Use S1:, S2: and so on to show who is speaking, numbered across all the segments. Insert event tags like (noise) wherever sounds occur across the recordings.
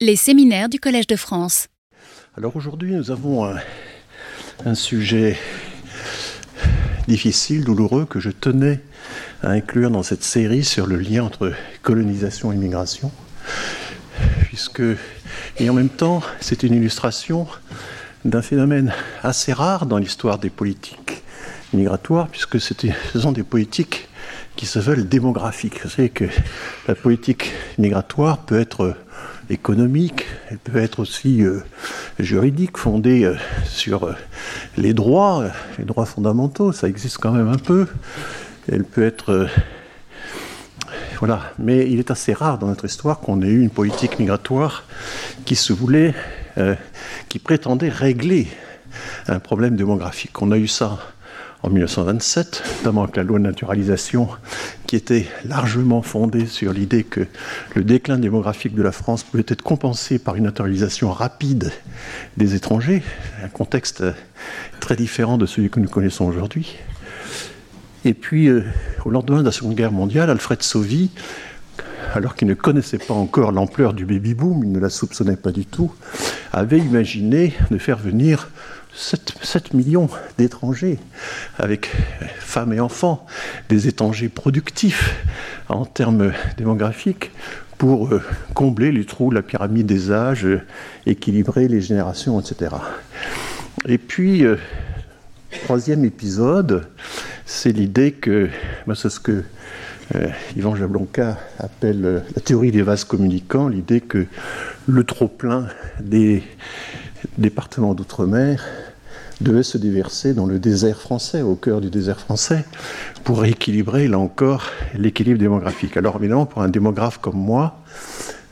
S1: Les séminaires du Collège de France.
S2: Alors aujourd'hui, nous avons un, sujet difficile, douloureux, que je tenais à inclure dans cette série sur le lien entre colonisation et migration, puisque, et en même temps, c'est une illustration d'un phénomène assez rare dans l'histoire des politiques migratoires, puisque ce sont des politiques qui se veulent démographiques. Vous savez que la politique migratoire peut être économique, elle peut être aussi euh, juridique, fondée euh, sur euh, les droits, les droits fondamentaux, ça existe quand même un peu. Elle peut être... voilà, mais il est assez rare dans notre histoire qu'on ait eu une politique migratoire qui se voulait, qui prétendait régler un problème démographique. On a eu ça en 1927, notamment avec la loi de naturalisation, qui était largement fondée sur l'idée que le déclin démographique de la France pouvait être compensé par une naturalisation rapide des étrangers, un contexte très différent de celui que nous connaissons aujourd'hui. Et puis, euh, au lendemain de la Seconde Guerre mondiale, Alfred Sauvy, alors qu'il ne connaissait pas encore l'ampleur du baby-boom, il ne la soupçonnait pas du tout, avait imaginé de faire venir 7, millions d'étrangers, avec femmes et enfants, des étrangers productifs en termes démographiques, pour euh, combler les trous de la pyramide des âges, euh, équilibrer les générations, etc. Et puis, euh, troisième épisode, c'est l'idée que, c'est ce que Yvan Jablonka appelle la théorie des vases communicants, l'idée que le trop-plein des départements d'outre-mer devait se déverser dans le désert français, au cœur du désert français, pour rééquilibrer, là encore, l'équilibre démographique. Alors évidemment, pour un démographe comme moi,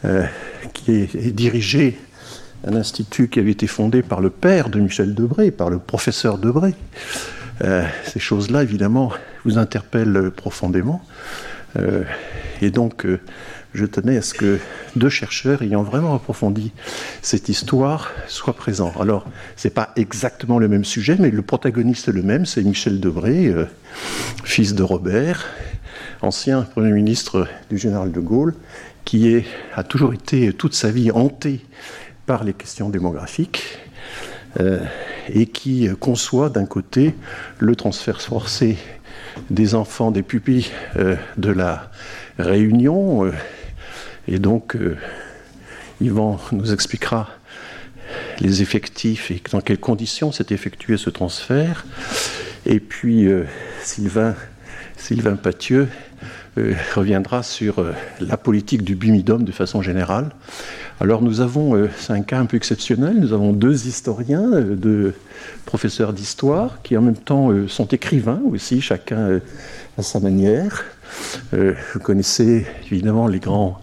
S2: euh, qui est, dirigé un institut qui avait été fondé par le père de Michel Debré, par le professeur Debré, euh, ces choses-là, évidemment, vous interpellent profondément. Euh, et donc, je tenais à ce que deux chercheurs ayant vraiment approfondi cette histoire soient présents. Alors, ce n'est pas exactement le même sujet, mais le protagoniste le même, c'est Michel Debré, euh, fils de Robert, ancien Premier ministre du général de Gaulle, qui a toujours été toute sa vie hanté par les questions démographiques. Euh, et qui conçoit d'un côté le transfert forcé des enfants, des pupilles euh, de la Réunion, et donc, euh, Yvan nous expliquera les effectifs et dans quelles conditions s'est effectué ce transfert. Et puis, euh, Sylvain, Sylvain euh, reviendra sur la politique du bimidum de façon générale. Alors nous avons, c'est un cas un peu exceptionnel, nous avons deux historiens, deux professeurs d'histoire, qui en même temps sont écrivains aussi, chacun à sa manière. Vous connaissez évidemment les grands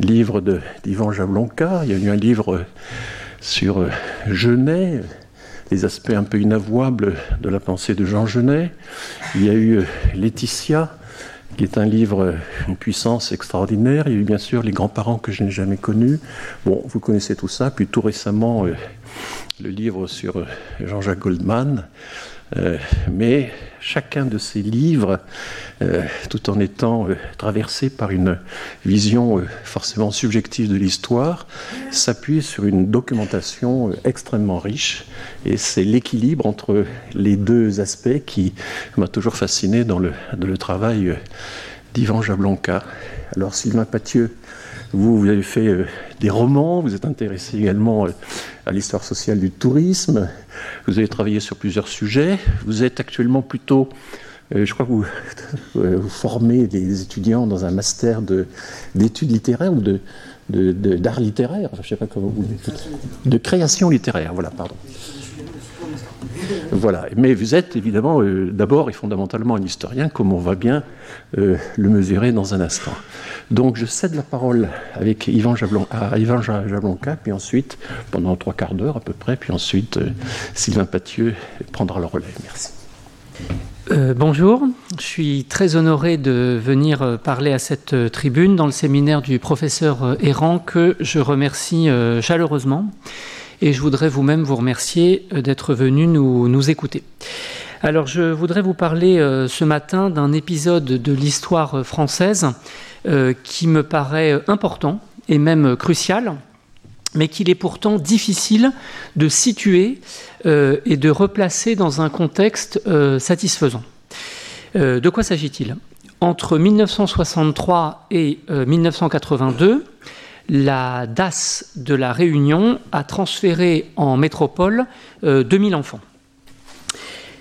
S2: livre d'Ivan Jablonka, il y a eu un livre sur euh, Genet, les aspects un peu inavouables de la pensée de Jean Genet. Il y a eu euh, Laetitia, qui est un livre, euh, une puissance extraordinaire. Il y a eu bien sûr les grands-parents que je n'ai jamais connus. Bon, vous connaissez tout ça. Puis tout récemment, le livre sur Jean-Jacques Goldman. Euh, mais chacun de ces livres, euh, tout en étant euh, traversé par une vision forcément subjective de l'histoire, s'appuie sur une documentation extrêmement riche. Et c'est l'équilibre entre les deux aspects qui m'a toujours fasciné dans le, travail d'Ivan Jablonka. Alors Sylvain Pathieu vous, vous avez fait des romans, vous êtes intéressé également euh, à l'histoire sociale du tourisme, vous avez travaillé sur plusieurs sujets, vous êtes actuellement plutôt, euh, je crois que vous, (laughs) vous, formez des étudiants dans un master d'études littéraires ou de, d'art littéraire, je sais pas comment vous de création littéraire, voilà, pardon. Voilà. Mais vous êtes évidemment euh, d'abord et fondamentalement un historien, comme on va bien euh, le mesurer dans un instant. Donc je cède la parole avec Yvan Jablon, à Yvan Jablonka, puis ensuite, pendant trois quarts d'heure à peu près, puis ensuite euh, Sylvain Pathieu prendra le relais. Merci.
S3: bonjour, je suis très honoré de venir parler à cette tribune dans le séminaire du professeur Errant que je remercie chaleureusement et je voudrais vous-même vous remercier euh, d'être venu nous, écouter. Alors je voudrais vous parler euh, ce matin d'un épisode de l'histoire française euh, qui me paraît important et même crucial mais qu'il est pourtant difficile de situer et de replacer dans un contexte satisfaisant. de quoi s'agit-il? Entre 1963 et 1982, la DAS de la Réunion a transféré en métropole 2000 enfants.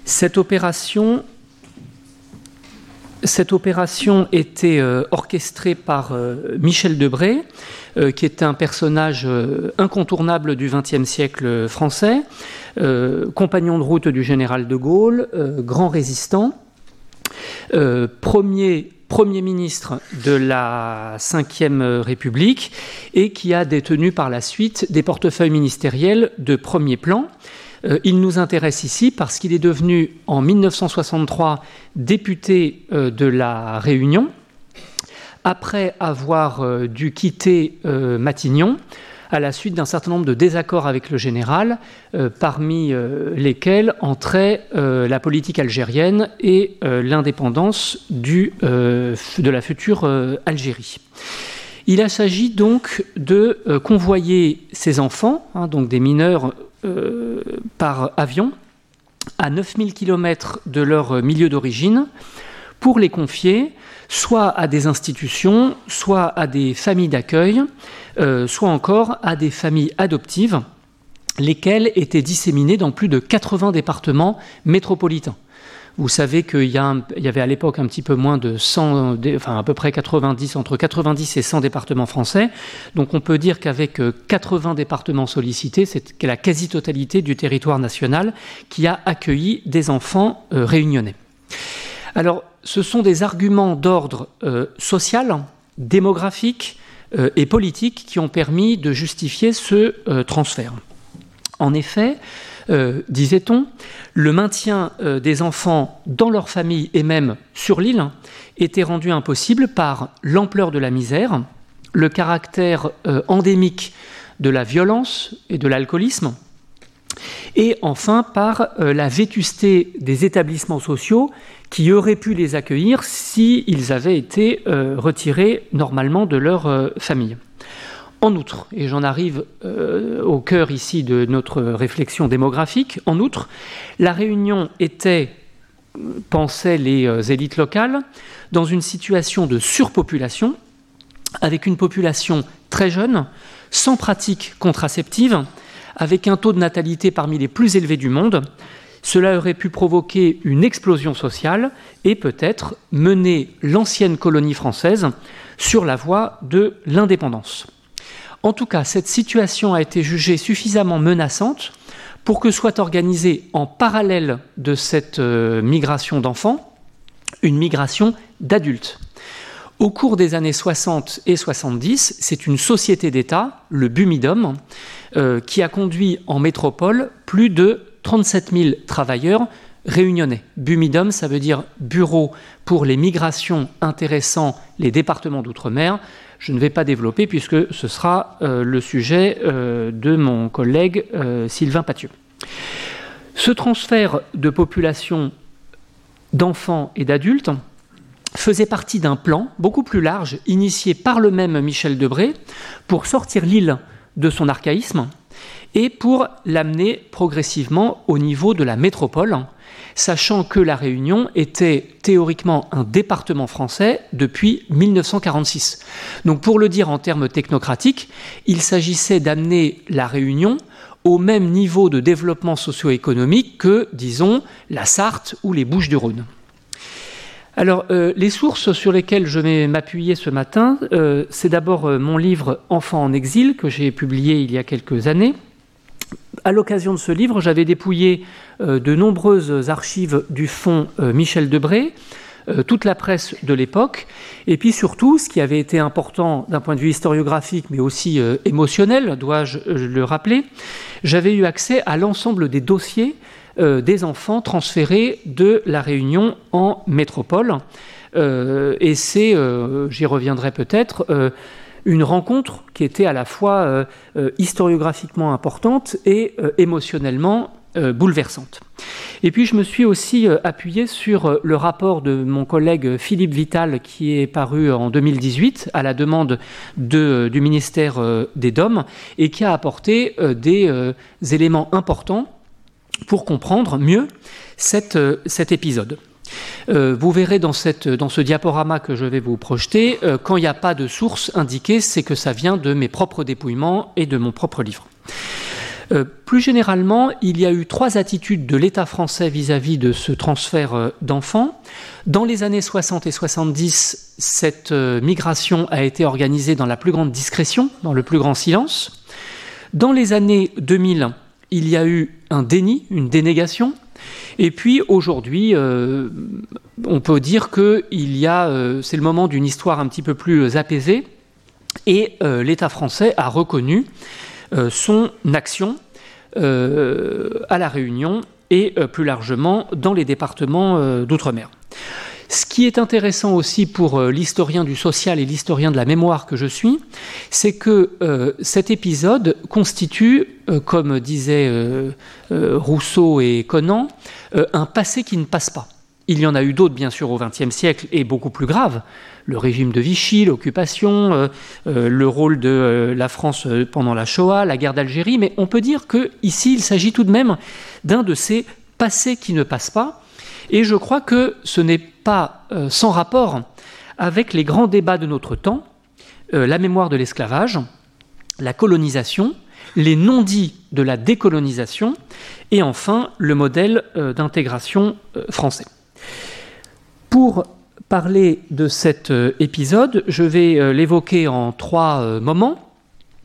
S3: Cette opération cette opération était euh, orchestrée par euh, Michel Debré, euh, qui est un personnage incontournable du XXe siècle français, compagnon de route du général de Gaulle, grand résistant, premier, premier ministre de la Ve République et qui a détenu par la suite des portefeuilles ministériels de premier plan. Euh, il nous intéresse ici parce qu'il est devenu en 1963 député euh, de la Réunion, après avoir euh, dû quitter Matignon à la suite d'un certain nombre de désaccords avec le général, parmi lesquels entraient la politique algérienne et l'indépendance de la future Algérie. Il s'agit donc de convoyer ces enfants, hein, donc des mineurs euh, par avion à 9000 km de leur milieu d'origine pour les confier soit à des institutions, soit à des familles d'accueil, euh, soit encore à des familles adoptives, lesquelles étaient disséminées dans plus de 80 départements métropolitains. Vous savez qu'il y, avait à l'époque un petit peu moins de 100, enfin à peu près 90, entre 90 et 100 départements français. Donc on peut dire qu'avec 80 euh, départements sollicités, c'est la quasi-totalité du territoire national qui a accueilli des enfants euh, réunionnais. Alors ce sont des arguments d'ordre euh, social, démographique et politique qui ont permis de justifier ce transfert. En effet, euh, disait-on, le maintien euh, des enfants dans leur famille et même sur l'île était rendu impossible par l'ampleur de la misère, le caractère euh, endémique de la violence et de l'alcoolisme, et enfin par la vétusté des établissements sociaux qui auraient pu les accueillir s'ils avaient été retirés normalement de leur famille. En outre, et j'en arrive euh, au cœur ici de notre réflexion démographique, en outre, la Réunion était, pensaient les euh, élites locales, dans une situation de surpopulation, avec une population très jeune, sans pratique contraceptive, avec un taux de natalité parmi les plus élevés du monde. Cela aurait pu provoquer une explosion sociale et peut-être mener l'ancienne colonie française sur la voie de l'indépendance. En tout cas, cette situation a été jugée suffisamment menaçante pour que soit organisée en parallèle de cette euh, migration d'enfants une migration d'adultes. Au cours des années 60 et 70, c'est une société d'État, le Bumidom, euh, qui a conduit en métropole plus de 37 000 travailleurs réunionnais. Bumidom, ça veut dire Bureau pour les migrations intéressant les départements d'outre-mer je ne vais pas développer puisque ce sera euh, le sujet euh, de mon collègue Sylvain Pathieu. Ce transfert de population d'enfants et d'adultes faisait partie d'un plan beaucoup plus large initié par le même Michel Debré pour sortir l'île de son archaïsme et pour l'amener progressivement au niveau de la métropole sachant que la Réunion était théoriquement un département français depuis 1946. Donc pour le dire en termes technocratiques, il s'agissait d'amener la Réunion au même niveau de développement socio-économique que, disons, la Sarthe ou les Bouches-du-Rhône. Alors, euh, les sources sur lesquelles je vais m'appuyer ce matin, euh, c'est d'abord euh, mon livre Enfants en exil que j'ai publié il y a quelques années, à l'occasion de ce livre, j'avais dépouillé de nombreuses archives du fonds Michel Debré, toute la presse de l'époque, et puis surtout, ce qui avait été important d'un point de vue historiographique, mais aussi émotionnel, dois-je le rappeler, j'avais eu accès à l'ensemble des dossiers des enfants transférés de la Réunion en métropole. et c'est, j'y reviendrai peut-être, une rencontre qui était à la fois euh, euh, historiographiquement importante et euh, émotionnellement bouleversante. Et puis je me suis aussi appuyé sur le rapport de mon collègue Philippe Vital qui est paru en 2018 à la demande du ministère des DOM et qui a apporté des éléments importants pour comprendre mieux cet épisode. Euh, vous verrez dans, ce diaporama que je vais vous projeter, euh, quand il n'y a pas de source indiquée, c'est que ça vient de mes propres dépouillements et de mon propre livre. Euh, plus généralement, il y a eu trois attitudes de l'État français vis-à-vis de ce transfert d'enfants. Dans les années 60 et 70, cette migration a été organisée dans la plus grande discrétion, dans le plus grand silence. Dans les années 2000, il y a eu un déni, une dénégation. Et puis aujourd'hui, euh, on peut dire que il euh, c'est le moment d'une histoire un petit peu plus apaisée, et euh, l'État français a reconnu son action à la Réunion et plus largement dans les départements d'outre-mer. Ce qui est intéressant aussi pour euh, l'historien du social et l'historien de la mémoire que je suis, c'est que euh, cet épisode constitue, euh, comme disaient Rousseau et Conan, un passé qui ne passe pas. Il y en a eu d'autres, bien sûr, au XXe siècle, et beaucoup plus graves. Le régime de Vichy, l'occupation, le rôle de la France pendant la Shoah, la guerre d'Algérie. Mais on peut dire qu'ici, il s'agit tout de même d'un de ces passés qui ne passent pas, et je crois que ce n'est pas euh, sans rapport avec les grands débats de notre temps, euh, la mémoire de l'esclavage, la colonisation, les non-dits de la décolonisation, et enfin le modèle euh, d'intégration français. Pour parler de cet épisode, je vais l'évoquer en trois moments.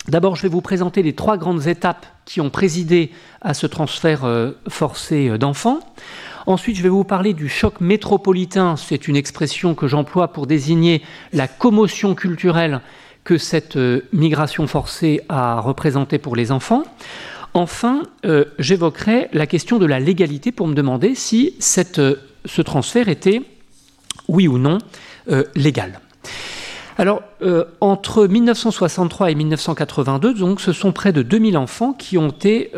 S3: D'abord, je vais vous présenter les trois grandes étapes qui ont présidé à ce transfert forcé d'enfants. Ensuite, je vais vous parler du choc métropolitain. C'est une expression que j'emploie pour désigner la commotion culturelle que cette euh, migration forcée a représentée pour les enfants. Enfin, euh, j'évoquerai la question de la légalité pour me demander si euh, ce transfert était, oui ou non, légal. Alors, entre 1963 et 1982, donc, ce sont près de 2000 enfants qui ont été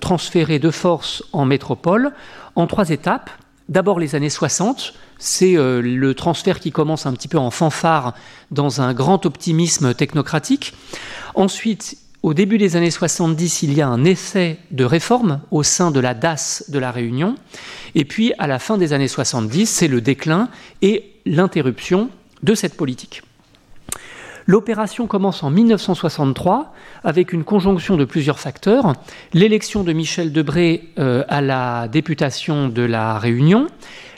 S3: transférés de force en métropole en trois étapes. D'abord les années 60, c'est euh, le transfert qui commence un petit peu en fanfare dans un grand optimisme technocratique. Ensuite, au début des années 70, il y a un essai de réforme au sein de la DAS de la Réunion. Et puis, à la fin des années 70, c'est le déclin et l'interruption de cette politique. L'opération commence en 1963 avec une conjonction de plusieurs facteurs. L'élection de Michel Debré euh, à la députation de la Réunion,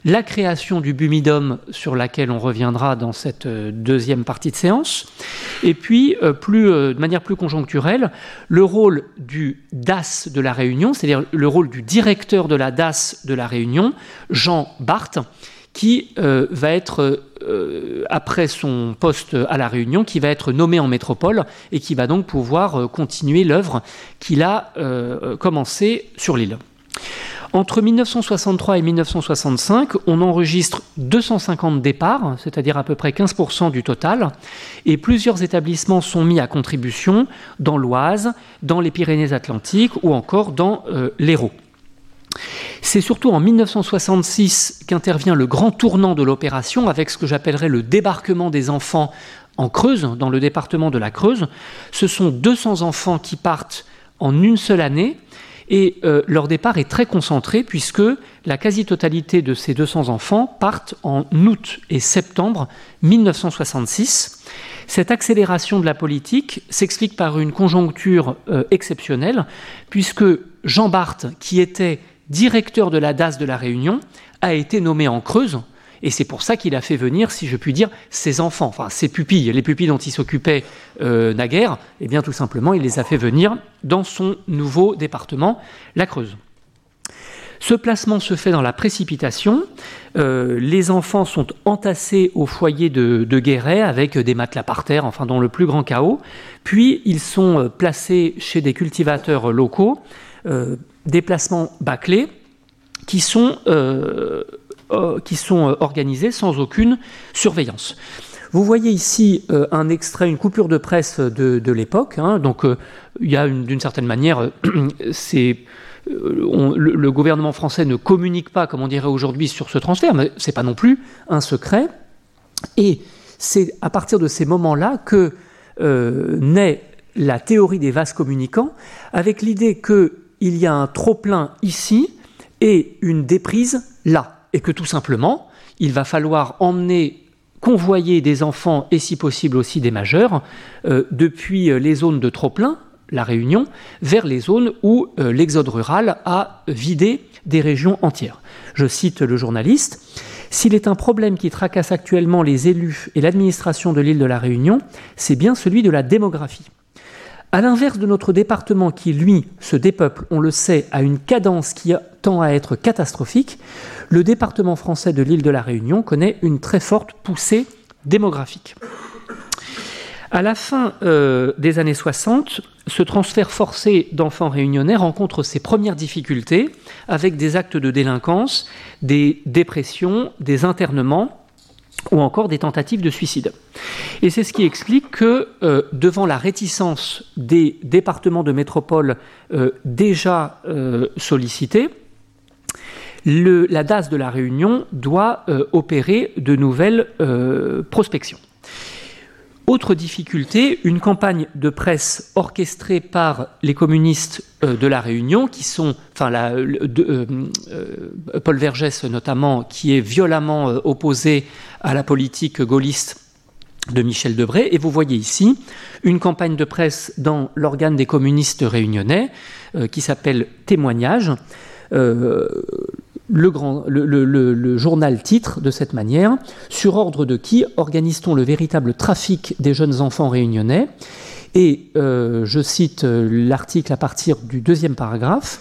S3: la création du Bumidum sur laquelle on reviendra dans cette euh, deuxième partie de séance, et puis euh, de manière plus conjoncturelle, le rôle du DAS de la Réunion, c'est-à-dire le rôle du directeur de la DAS de la Réunion, Jean Barthes, qui euh, va être, euh, après son poste à La Réunion, qui va être nommé en métropole et qui va donc pouvoir euh, continuer l'œuvre qu'il a commencée sur l'île. Entre 1963 et 1965, on enregistre 250 départs, c'est-à-dire à peu près 15% du total, et plusieurs établissements sont mis à contribution dans l'Oise, dans les Pyrénées-Atlantiques ou encore dans l'Hérault. C'est surtout en 1966 qu'intervient le grand tournant de l'opération avec ce que j'appellerais le débarquement des enfants en Creuse, dans le département de la Creuse. Ce sont 200 enfants qui partent en une seule année et euh, leur départ est très concentré puisque la quasi-totalité de ces 200 enfants partent en août et septembre 1966. Cette accélération de la politique s'explique par une conjoncture euh, exceptionnelle puisque Jean Barthes, qui était directeur de la DAS de la Réunion, a été nommé en Creuse. Et c'est pour ça qu'il a fait venir, si je puis dire, ses enfants, enfin ses pupilles, les pupilles dont il s'occupait euh, naguère, et eh bien tout simplement, il les a fait venir dans son nouveau département, la Creuse. Ce placement se fait dans la précipitation. Euh, les enfants sont entassés au foyer de, Guéret avec des matelas par terre, enfin dans le plus grand chaos. Puis ils sont euh, placés chez des cultivateurs locaux euh, déplacements bâclés qui sont, euh, euh, qui sont organisés sans aucune surveillance. Vous voyez ici un extrait, une coupure de presse de, l'époque. Hein. donc, il y a d'une certaine manière, (clears throat) c'est le, gouvernement français ne communique pas, comme on dirait aujourd'hui, sur ce transfert, mais ce n'est pas non plus un secret. Et c'est à partir de ces moments-là que naît la théorie des vases communicants, avec l'idée qu'il y a un trop-plein ici et une déprise là, et que tout simplement, il va falloir emmener convoyer des enfants et si possible aussi des majeurs euh, depuis euh, les zones de trop-plein, la Réunion, vers les zones où euh, l'exode rural a vidé des régions entières. Je cite le journaliste. S'il est un problème qui tracasse actuellement les élus et l'administration de l'île de la Réunion, c'est bien celui de la démographie. À l'inverse de notre département qui, lui, se dépeuple, on le sait, à une cadence qui tend à être catastrophique, le département français de l'île de la Réunion connaît une très forte poussée démographique. À la fin euh, des années 60, ce transfert forcé d'enfants réunionnais rencontre ses premières difficultés avec des actes de délinquance, des dépressions, des internements ou encore des tentatives de suicide. Et c'est ce qui explique que, euh, devant la réticence des départements de métropole euh, déjà euh, sollicités, la DAS de la Réunion doit opérer de nouvelles prospections. Autre difficulté, une campagne de presse orchestrée par les communistes euh, de la Réunion, qui sont, enfin, euh, euh, Paul Vergès notamment, qui est violemment opposé à la politique gaulliste de Michel Debré. Et vous voyez ici une campagne de presse dans l'organe des communistes réunionnais qui s'appelle Témoignage le, journal titre de cette manière Sur ordre de qui organise-t-on le véritable trafic des jeunes enfants réunionnais? Et euh, je cite euh, l'article à partir du deuxième paragraphe.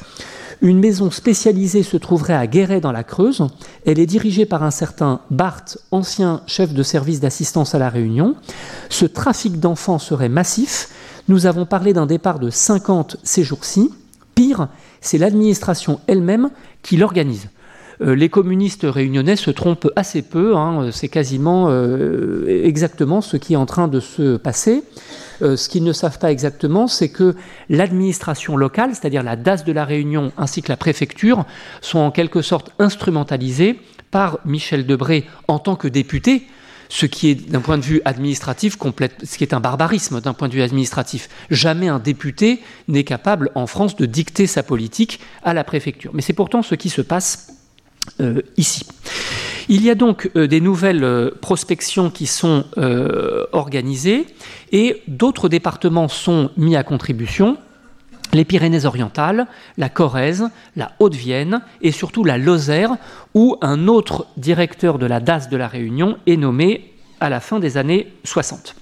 S3: Une maison spécialisée se trouverait à Guéret dans la Creuse. Elle est dirigée par un certain Barthes, ancien chef de service d'assistance à la Réunion. Ce trafic d'enfants serait massif. Nous avons parlé d'un départ de 50 ces jours-ci. Pire, c'est l'administration elle-même qui l'organise. Euh, les communistes réunionnais se trompent assez peu, hein. c'est quasiment euh, exactement ce qui est en train de se passer. Euh, ce qu'ils ne savent pas exactement, c'est que l'administration locale, c'est-à-dire la DAS de la Réunion ainsi que la préfecture, sont en quelque sorte instrumentalisées par Michel Debré en tant que député, ce qui est d'un point de vue administratif ce qui est un barbarisme d'un point de vue administratif. Jamais un député n'est capable en France de dicter sa politique à la préfecture. Mais c'est pourtant ce qui se passe euh, ici. Il y a donc euh, des nouvelles euh, prospections qui sont organisées et d'autres départements sont mis à contribution. Les Pyrénées-Orientales, la Corrèze, la Haute-Vienne et surtout la Lozère, où un autre directeur de la DAS de la Réunion est nommé à la fin des années 60.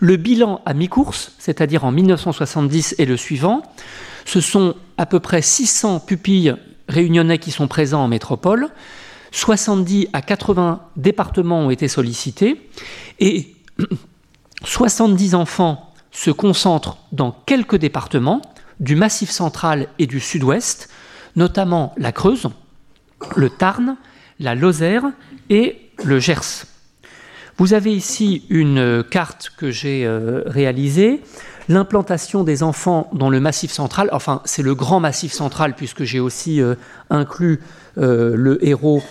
S3: Le bilan à mi-course, c'est-à-dire en 1970 et le suivant, ce sont à peu près 600 pupilles réunionnais qui sont présents en métropole. 70 à 80 départements ont été sollicités et (clears throat) 70 enfants se concentrent dans quelques départements du Massif central et du Sud-Ouest, notamment la Creuse, le Tarn, la Lozère et le Gers. Vous avez ici une carte que j'ai euh, réalisée l'implantation des enfants dans le massif central, enfin c'est le grand massif central puisque j'ai aussi euh, inclus euh, le héros,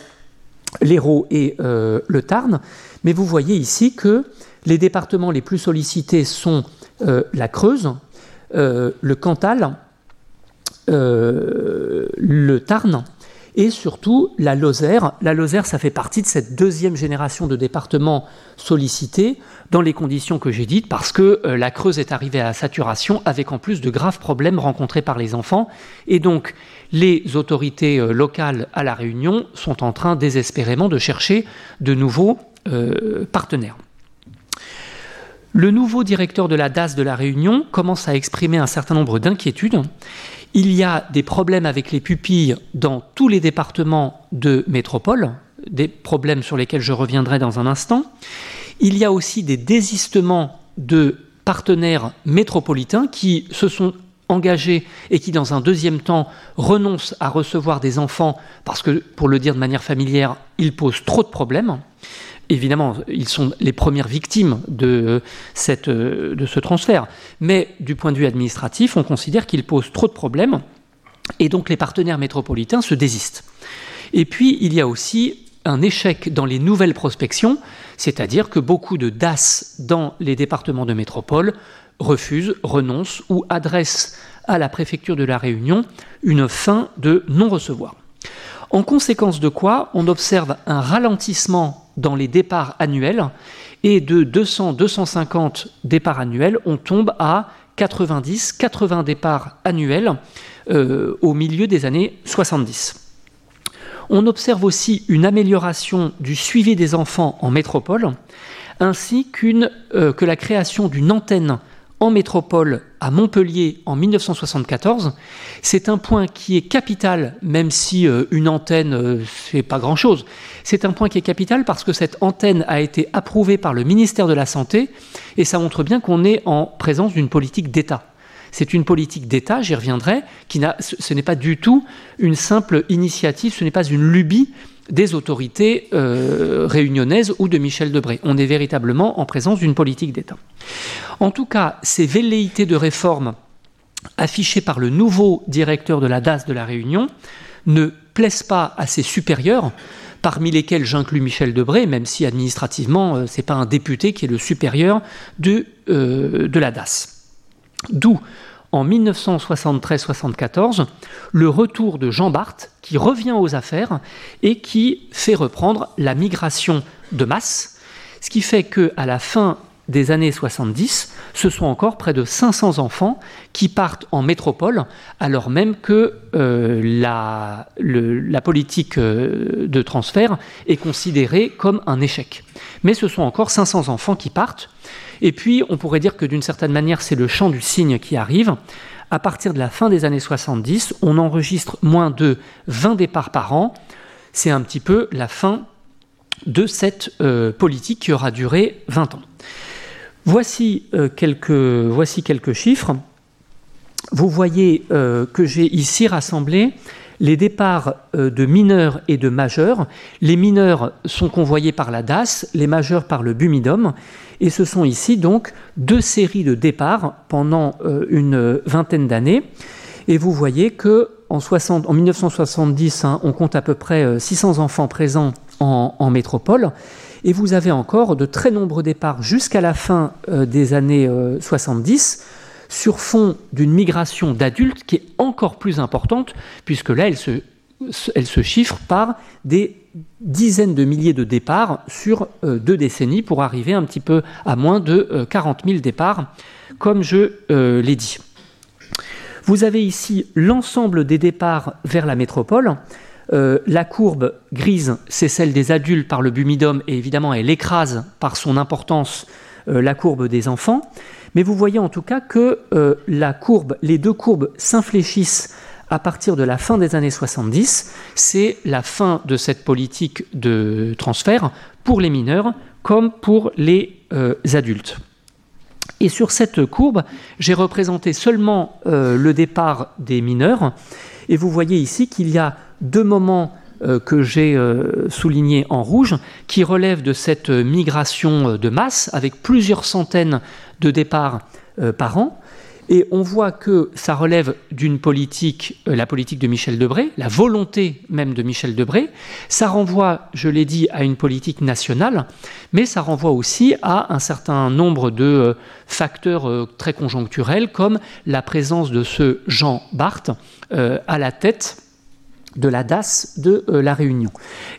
S3: l'Hérault et euh, le Tarn, mais vous voyez ici que les départements les plus sollicités sont la Creuse, le Cantal, le Tarn et surtout la Lozère. La Lozère, ça fait partie de cette deuxième génération de départements sollicités dans les conditions que j'ai dites, parce que euh, la Creuse est arrivée à saturation avec en plus de graves problèmes rencontrés par les enfants. Et donc, les autorités euh, locales à La Réunion sont en train désespérément de chercher de nouveaux euh, partenaires. Le nouveau directeur de la DAS de La Réunion commence à exprimer un certain nombre d'inquiétudes il y a des problèmes avec les pupilles dans tous les départements de métropole, des problèmes sur lesquels je reviendrai dans un instant. Il y a aussi des désistements de partenaires métropolitains qui se sont engagés et qui, dans un deuxième temps, renoncent à recevoir des enfants parce que, pour le dire de manière familière, ils posent trop de problèmes. Évidemment, ils sont les premières victimes de, cette, de ce transfert. Mais du point de vue administratif, on considère qu'il pose trop de problèmes. Et donc les partenaires métropolitains se désistent. Et puis il y a aussi un échec dans les nouvelles prospections, c'est-à-dire que beaucoup de DAS dans les départements de métropole refusent, renoncent ou adressent à la préfecture de la Réunion une fin de non-recevoir. En conséquence de quoi, on observe un ralentissement dans les départs annuels et de 200-250 départs annuels, on tombe à 90-80 départs annuels euh, au milieu des années 70. On observe aussi une amélioration du suivi des enfants en métropole, ainsi euh, que la création d'une antenne en métropole à Montpellier en 1974. C'est un point qui est capital, même si euh, une antenne, euh, c'est pas grand-chose. C'est un point qui est capital parce que cette antenne a été approuvée par le ministère de la Santé et ça montre bien qu'on est en présence d'une politique d'État. C'est une politique d'État, j'y reviendrai, qui n'a, ce n'est pas du tout une simple initiative, ce n'est pas une lubie des autorités euh, réunionnaises ou de Michel Debré. On est véritablement en présence d'une politique d'État. En tout cas, ces velléités de réforme affichées par le nouveau directeur de la DAS de la Réunion ne plaisent pas à ses supérieurs, parmi lesquels j'inclus Michel Debré, même si administrativement, euh, ce n'est pas un député qui est le supérieur de, euh, de la DAS. D'où en 1973-74 le retour de Jean Barthes qui revient aux affaires et qui fait reprendre la migration de masse, ce qui fait que à la fin des années 70, ce sont encore près de 500 enfants qui partent en métropole, alors même que euh, la, politique euh, de transfert est considérée comme un échec. Mais ce sont encore 500 enfants qui partent, et puis, on pourrait dire que d'une certaine manière, c'est le champ du cygne qui arrive. À partir de la fin des années 70, on enregistre moins de 20 départs par an. C'est un petit peu la fin de cette euh, politique qui aura duré 20 ans. Voici, euh, quelques, voici quelques chiffres. Vous voyez euh, que j'ai ici rassemblé les départs de mineurs et de majeurs. Les mineurs sont convoyés par la DAS, les majeurs par le Bumidum. Et ce sont ici donc deux séries de départs pendant euh, une vingtaine d'années. Et vous voyez que en, 1970, hein, on compte à peu près 600 euh, enfants présents en, métropole. Et vous avez encore de très nombreux départs jusqu'à la fin euh, des années 70 sur fond d'une migration d'adultes qui est encore plus importante, puisque là, elle se, elle se chiffre par des dizaines de milliers de départs sur euh, deux décennies pour arriver un petit peu à moins de 40 euh, 000 départs, comme je euh, l'ai dit. Vous avez ici l'ensemble des départs vers la métropole. la courbe grise, c'est celle des adultes par le bumidum, et évidemment, elle écrase par son importance la courbe des enfants. Mais vous voyez en tout cas que courbe, les deux courbes s'infléchissent à partir de la fin des années 70, c'est la fin de cette politique de transfert pour les mineurs comme pour les euh, adultes. Et sur cette courbe, j'ai représenté seulement euh, le départ des mineurs. Et vous voyez ici qu'il y a deux moments euh, que j'ai soulignés en rouge qui relèvent de cette migration de masse avec plusieurs centaines de départs par an. Et on voit que ça relève d'une politique, euh, la politique de Michel Debré, la volonté même de Michel Debré. Ça renvoie, je l'ai dit, à une politique nationale, mais ça renvoie aussi à un certain nombre de euh, facteurs euh, très conjoncturels, comme la présence de ce Jean Barthes à la tête de la DAS de La Réunion.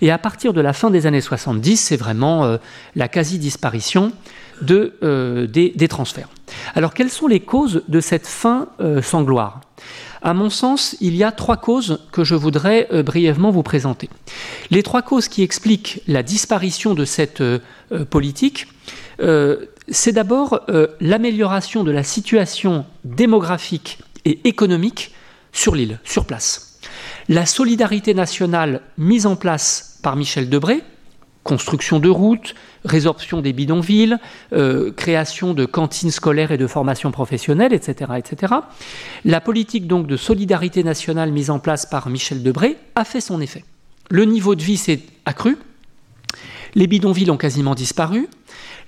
S3: Et à partir de la fin des années 70, c'est vraiment la quasi-disparition de, des transferts. Alors quelles sont les causes de cette fin euh, sans gloire à mon sens, il y a trois causes que je voudrais euh, brièvement vous présenter. Les trois causes qui expliquent la disparition de cette euh, politique, c'est d'abord l'amélioration de la situation démographique et économique sur l'île, sur place. La solidarité nationale mise en place par Michel Debré, construction de routes, résorption des bidonvilles, euh, création de cantines scolaires et de formation professionnelle, etc., etc. La politique donc de solidarité nationale mise en place par Michel Debré a fait son effet. Le niveau de vie s'est accru, les bidonvilles ont quasiment disparu,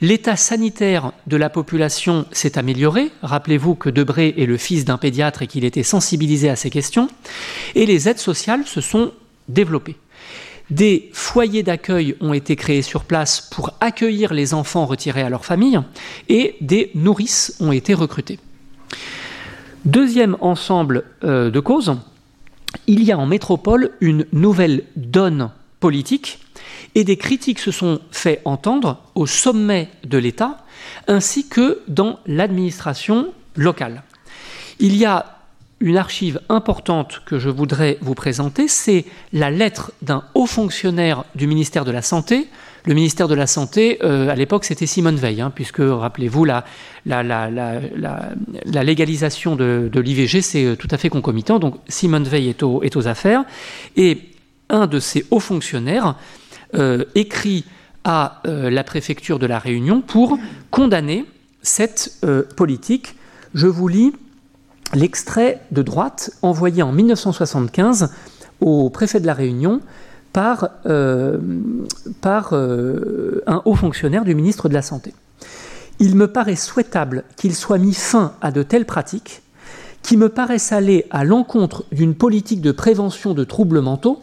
S3: L'état sanitaire de la population s'est amélioré. Rappelez-vous que Debré est le fils d'un pédiatre et qu'il était sensibilisé à ces questions. Et les aides sociales se sont développées. Des foyers d'accueil ont été créés sur place pour accueillir les enfants retirés à leur famille et des nourrices ont été recrutées. Deuxième ensemble euh, de causes, il y a en métropole une nouvelle donne politique et des critiques se sont fait entendre au sommet de l'État ainsi que dans l'administration locale. Il y a une archive importante que je voudrais vous présenter, c'est la lettre d'un haut fonctionnaire du ministère de la Santé. Le ministère de la Santé, euh, à l'époque, c'était Simone Veil, hein, puisque, rappelez-vous, la, la, la, légalisation de, l'IVG, c'est euh, tout à fait concomitant. Donc, Simone Veil est, est, aux affaires. Et un de ces hauts fonctionnaires euh, écrit à la préfecture de la Réunion pour condamner cette politique. Je vous lis l'extrait de droite envoyé en 1975 au préfet de la Réunion par, euh, euh, un haut fonctionnaire du ministre de la Santé. Il me paraît souhaitable qu'il soit mis fin à de telles pratiques qui me paraissent aller à l'encontre d'une politique de prévention de troubles mentaux,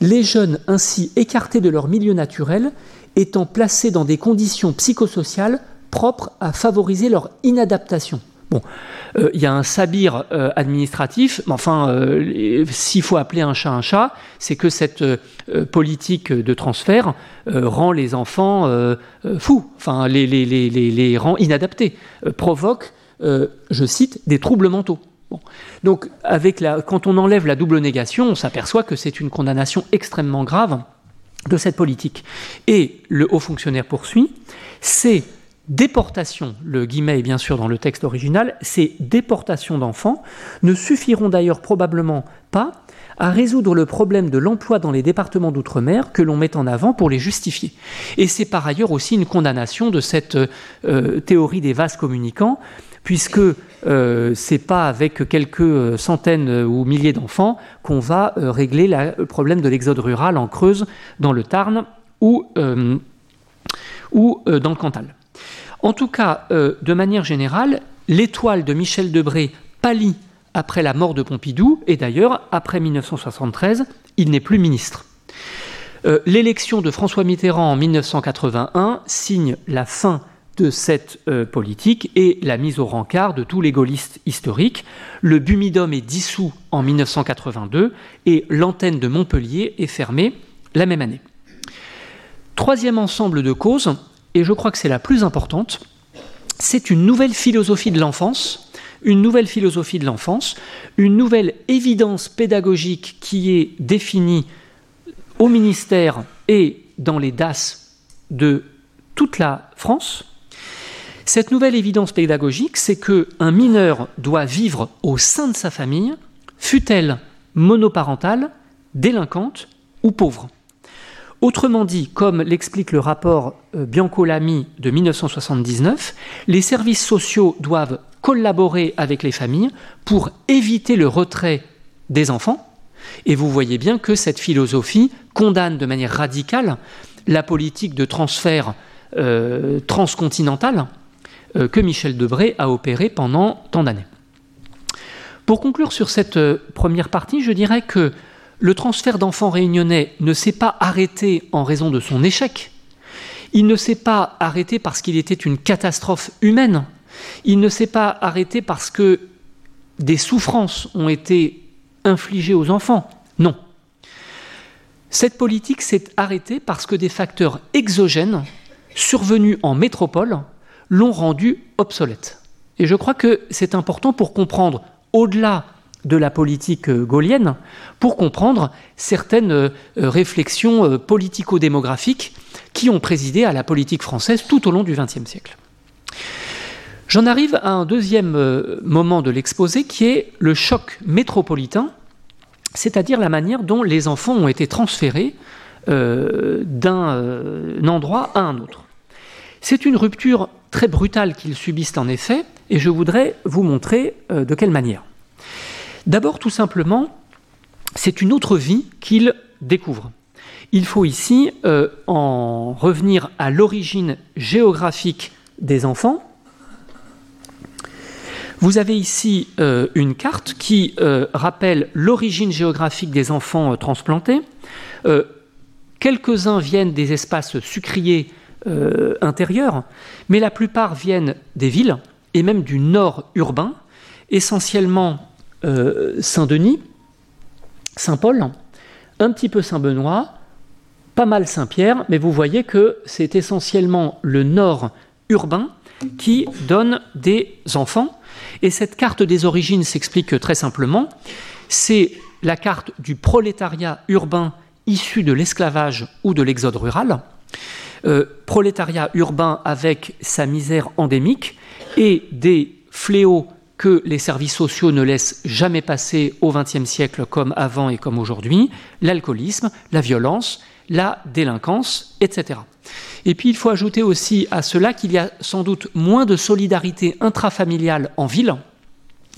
S3: les jeunes ainsi écartés de leur milieu naturel étant placés dans des conditions psychosociales propres à favoriser leur inadaptation. Bon, euh, il y a un sabir euh, administratif, mais enfin, euh, s'il faut appeler un chat un chat, c'est que cette politique de transfert rend les enfants fous, enfin, les, rend inadaptés, provoque, je cite, des troubles mentaux. Donc, avec la, quand on enlève la double négation, on s'aperçoit que c'est une condamnation extrêmement grave de cette politique. Et le haut fonctionnaire poursuit, c'est déportations, le guillemet est bien sûr dans le texte original, ces déportations d'enfants ne suffiront d'ailleurs probablement pas à résoudre le problème de l'emploi dans les départements d'outre-mer que l'on met en avant pour les justifier. Et c'est par ailleurs aussi une condamnation de cette euh, théorie des vases communicants, puisque euh, c'est pas avec quelques centaines ou milliers d'enfants qu'on va euh, régler le problème de l'exode rural en Creuse, dans le Tarn ou dans le Cantal. En tout cas, euh, de manière générale, l'étoile de Michel Debré pâlit après la mort de Pompidou, et d'ailleurs, après 1973, il n'est plus ministre. Euh, l'élection de François Mitterrand en 1981 signe la fin de cette euh, politique et la mise au rencard de tous les gaullistes historiques. Le Bumidum est dissous en 1982 et l'antenne de Montpellier est fermée la même année. Troisième ensemble de causes, et je crois que c'est la plus importante, c'est une nouvelle philosophie de l'enfance, une nouvelle philosophie de l'enfance, une nouvelle évidence pédagogique qui est définie au ministère et dans les DAS de toute la France. Cette nouvelle évidence pédagogique, c'est que un mineur doit vivre au sein de sa famille, fût-elle monoparentale, délinquante ou pauvre. Autrement dit, comme l'explique le rapport euh, Bianco-Lamy de 1979, les services sociaux doivent collaborer avec les familles pour éviter le retrait des enfants. Et vous voyez bien que cette philosophie condamne de manière radicale la politique de transfert euh, transcontinental euh, que Michel Debré a opéré pendant tant d'années. Pour conclure sur cette première partie, je dirais que le transfert d'enfants réunionnais ne s'est pas arrêté en raison de son échec. Il ne s'est pas arrêté parce qu'il était une catastrophe humaine. Il ne s'est pas arrêté parce que des souffrances ont été infligées aux enfants. Non. Cette politique s'est arrêtée parce que des facteurs exogènes survenus en métropole l'ont rendue obsolète. Et je crois que c'est important pour comprendre, au-delà de la politique euh, gaulienne pour comprendre certaines euh, réflexions euh, politico-démographiques qui ont présidé à la politique française tout au long du XXe siècle. J'en arrive à un deuxième moment de l'exposé qui est le choc métropolitain, c'est-à-dire la manière dont les enfants ont été transférés d'un endroit à un autre. C'est une rupture très brutale qu'ils subissent en effet, et je voudrais vous montrer de quelle manière. D'abord, tout simplement, c'est une autre vie qu'ils découvrent. il faut ici en revenir à l'origine géographique des enfants. Vous avez ici une carte qui rappelle l'origine géographique des enfants transplantés. Quelques-uns viennent des espaces sucriers intérieurs, mais la plupart viennent des villes et même du nord urbain, essentiellement Saint-Denis, Saint-Paul, un petit peu Saint-Benoît, pas mal Saint-Pierre, mais vous voyez que c'est essentiellement le nord urbain qui donne des enfants. Et cette carte des origines s'explique très simplement. C'est la carte du prolétariat urbain issu de l'esclavage ou de l'exode rural. Euh, prolétariat urbain avec sa misère endémique et des fléaux que les services sociaux ne laissent jamais passer au XXe siècle comme avant et comme aujourd'hui, l'alcoolisme, la violence, la délinquance, etc. Et puis il faut ajouter aussi à cela qu'il y a sans doute moins de solidarité intrafamiliale en ville,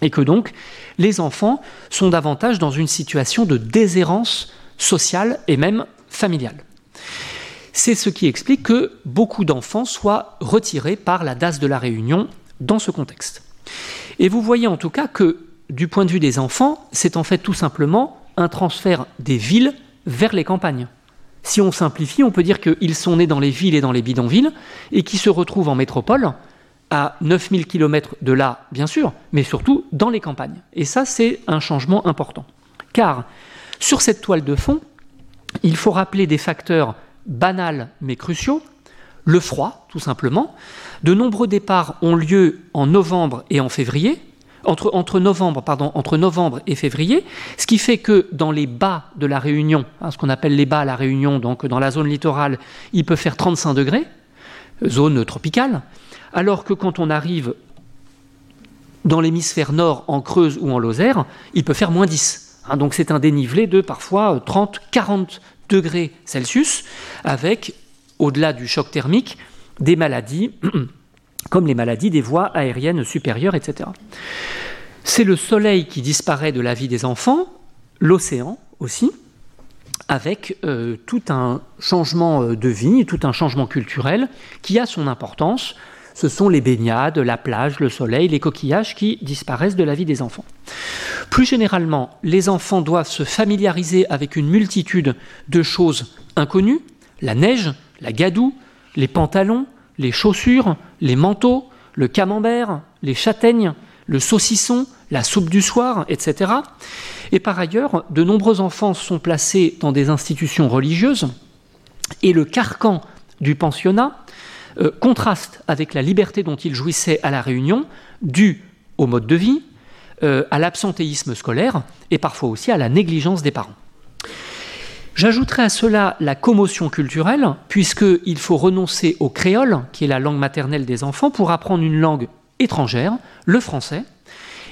S3: et que donc les enfants sont davantage dans une situation de déshérence sociale et même familiale. C'est ce qui explique que beaucoup d'enfants soient retirés par la DAS de la Réunion dans ce contexte. Et vous voyez en tout cas que du point de vue des enfants, c'est en fait tout simplement un transfert des villes vers les campagnes. Si on simplifie, on peut dire qu'ils sont nés dans les villes et dans les bidonvilles et qui se retrouvent en métropole à 9000 km de là, bien sûr, mais surtout dans les campagnes. Et ça, c'est un changement important. Car sur cette toile de fond, il faut rappeler des facteurs banals mais cruciaux, le froid, tout simplement, de nombreux départs ont lieu en novembre et en février, entre, novembre, et février, ce qui fait que dans les bas de la Réunion, hein, ce qu'on appelle les bas à la Réunion, donc dans la zone littorale, il peut faire 35 degrés, zone tropicale, alors que quand on arrive dans l'hémisphère nord, en Creuse ou en Lozère, il peut faire moins 10. Hein, donc c'est un dénivelé de parfois 30-40 degrés Celsius, avec, au-delà du choc thermique, des maladies (clears throat) comme les maladies des voies aériennes supérieures, etc. C'est le soleil qui disparaît de la vie des enfants, l'océan aussi, avec euh, tout un changement euh, de vie, tout un changement culturel qui a son importance. Ce sont les baignades, la plage, le soleil, les coquillages qui disparaissent de la vie des enfants. Plus généralement, les enfants doivent se familiariser avec une multitude de choses inconnues, la neige, la gadoue, les pantalons, les chaussures, les manteaux, le camembert, les châtaignes, le saucisson, la soupe du soir, etc. Et par ailleurs, de nombreux enfants sont placés dans des institutions religieuses et le carcan du pensionnat euh, contraste avec la liberté dont ils jouissaient à la Réunion, due au mode de vie, euh, à l'absentéisme scolaire et parfois aussi à la négligence des parents. J'ajouterai à cela la commotion culturelle, puisqu'il faut renoncer au créole, qui est la langue maternelle des enfants, pour apprendre une langue étrangère, le français.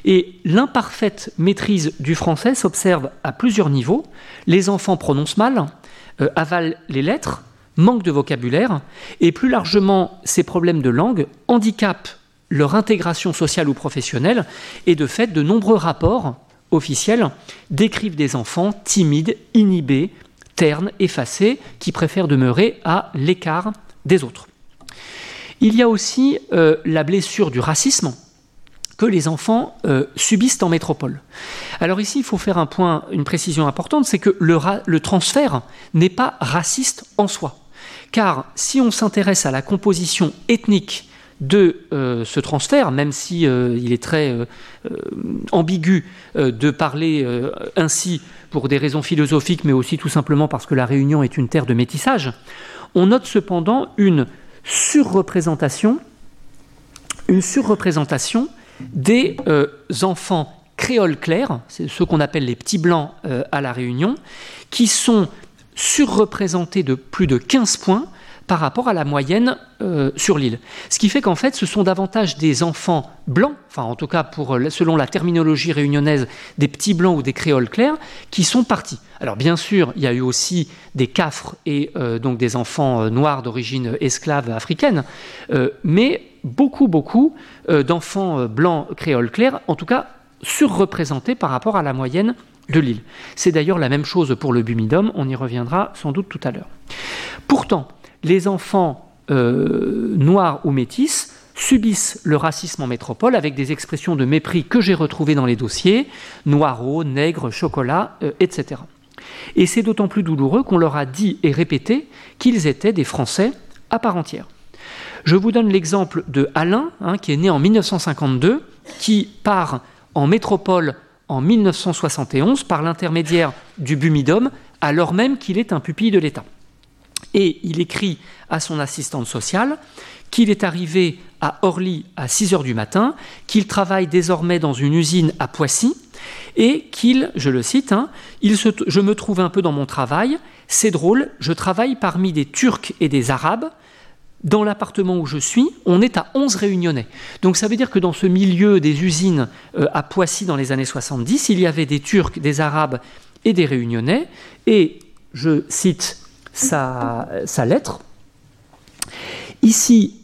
S3: Et l'imparfaite maîtrise du français s'observe à plusieurs niveaux. Les enfants prononcent mal, euh, avalent les lettres, manquent de vocabulaire, et plus largement, ces problèmes de langue handicapent leur intégration sociale ou professionnelle, et de fait, de nombreux rapports officiels décrivent des enfants timides, inhibés, ternes, effacés, qui préfèrent demeurer à l'écart des autres. Il y a aussi euh, la blessure du racisme que les enfants euh, subissent en métropole. Alors ici, il faut faire un point, une précision importante, c'est que le, le transfert n'est pas raciste en soi. Car si on s'intéresse à la composition ethnique de euh, ce transfert, même si il est très ambigu de parler ainsi pour des raisons philosophiques, mais aussi tout simplement parce que la Réunion est une terre de métissage, on note cependant une surreprésentation, des euh, enfants créoles clairs, c'est ceux qu'on appelle les petits blancs euh, à la Réunion, qui sont surreprésentés de plus de 15 points par rapport à la moyenne euh, sur l'île. Ce qui fait qu'en fait, ce sont davantage des enfants blancs, enfin en tout cas euh, selon la terminologie réunionnaise, des petits blancs ou des créoles clairs, qui sont partis. Alors bien sûr, il y a eu aussi des cafres et euh, donc des enfants noirs d'origine esclave africaine, mais beaucoup, beaucoup d'enfants blancs créoles clairs, en tout cas surreprésentés par rapport à la moyenne de l'île. C'est d'ailleurs la même chose pour le bumidum, on y reviendra sans doute tout à l'heure. Pourtant, les enfants euh, noirs ou métis subissent le racisme en métropole avec des expressions de mépris que j'ai retrouvées dans les dossiers, noireaux, nègres, chocolat, euh, etc. Et c'est d'autant plus douloureux qu'on leur a dit et répété qu'ils étaient des Français à part entière. Je vous donne l'exemple de Alain, hein, qui est né en 1952, qui part en métropole en 1971 par l'intermédiaire du Bumidum, alors même qu'il est un pupille de l'État. Et il écrit à son assistante sociale qu'il est arrivé à Orly à 6 heures du matin, qu'il travaille désormais dans une usine à Poissy, et qu'il, je le cite, hein, je me trouve un peu dans mon travail, c'est drôle, je travaille parmi des Turcs et des Arabes, dans l'appartement où je suis, on est à 11 réunionnais. Donc ça veut dire que dans ce milieu des usines euh, à Poissy dans les années 70, il y avait des Turcs, des Arabes et des réunionnais. Et je cite sa, sa lettre. Ici,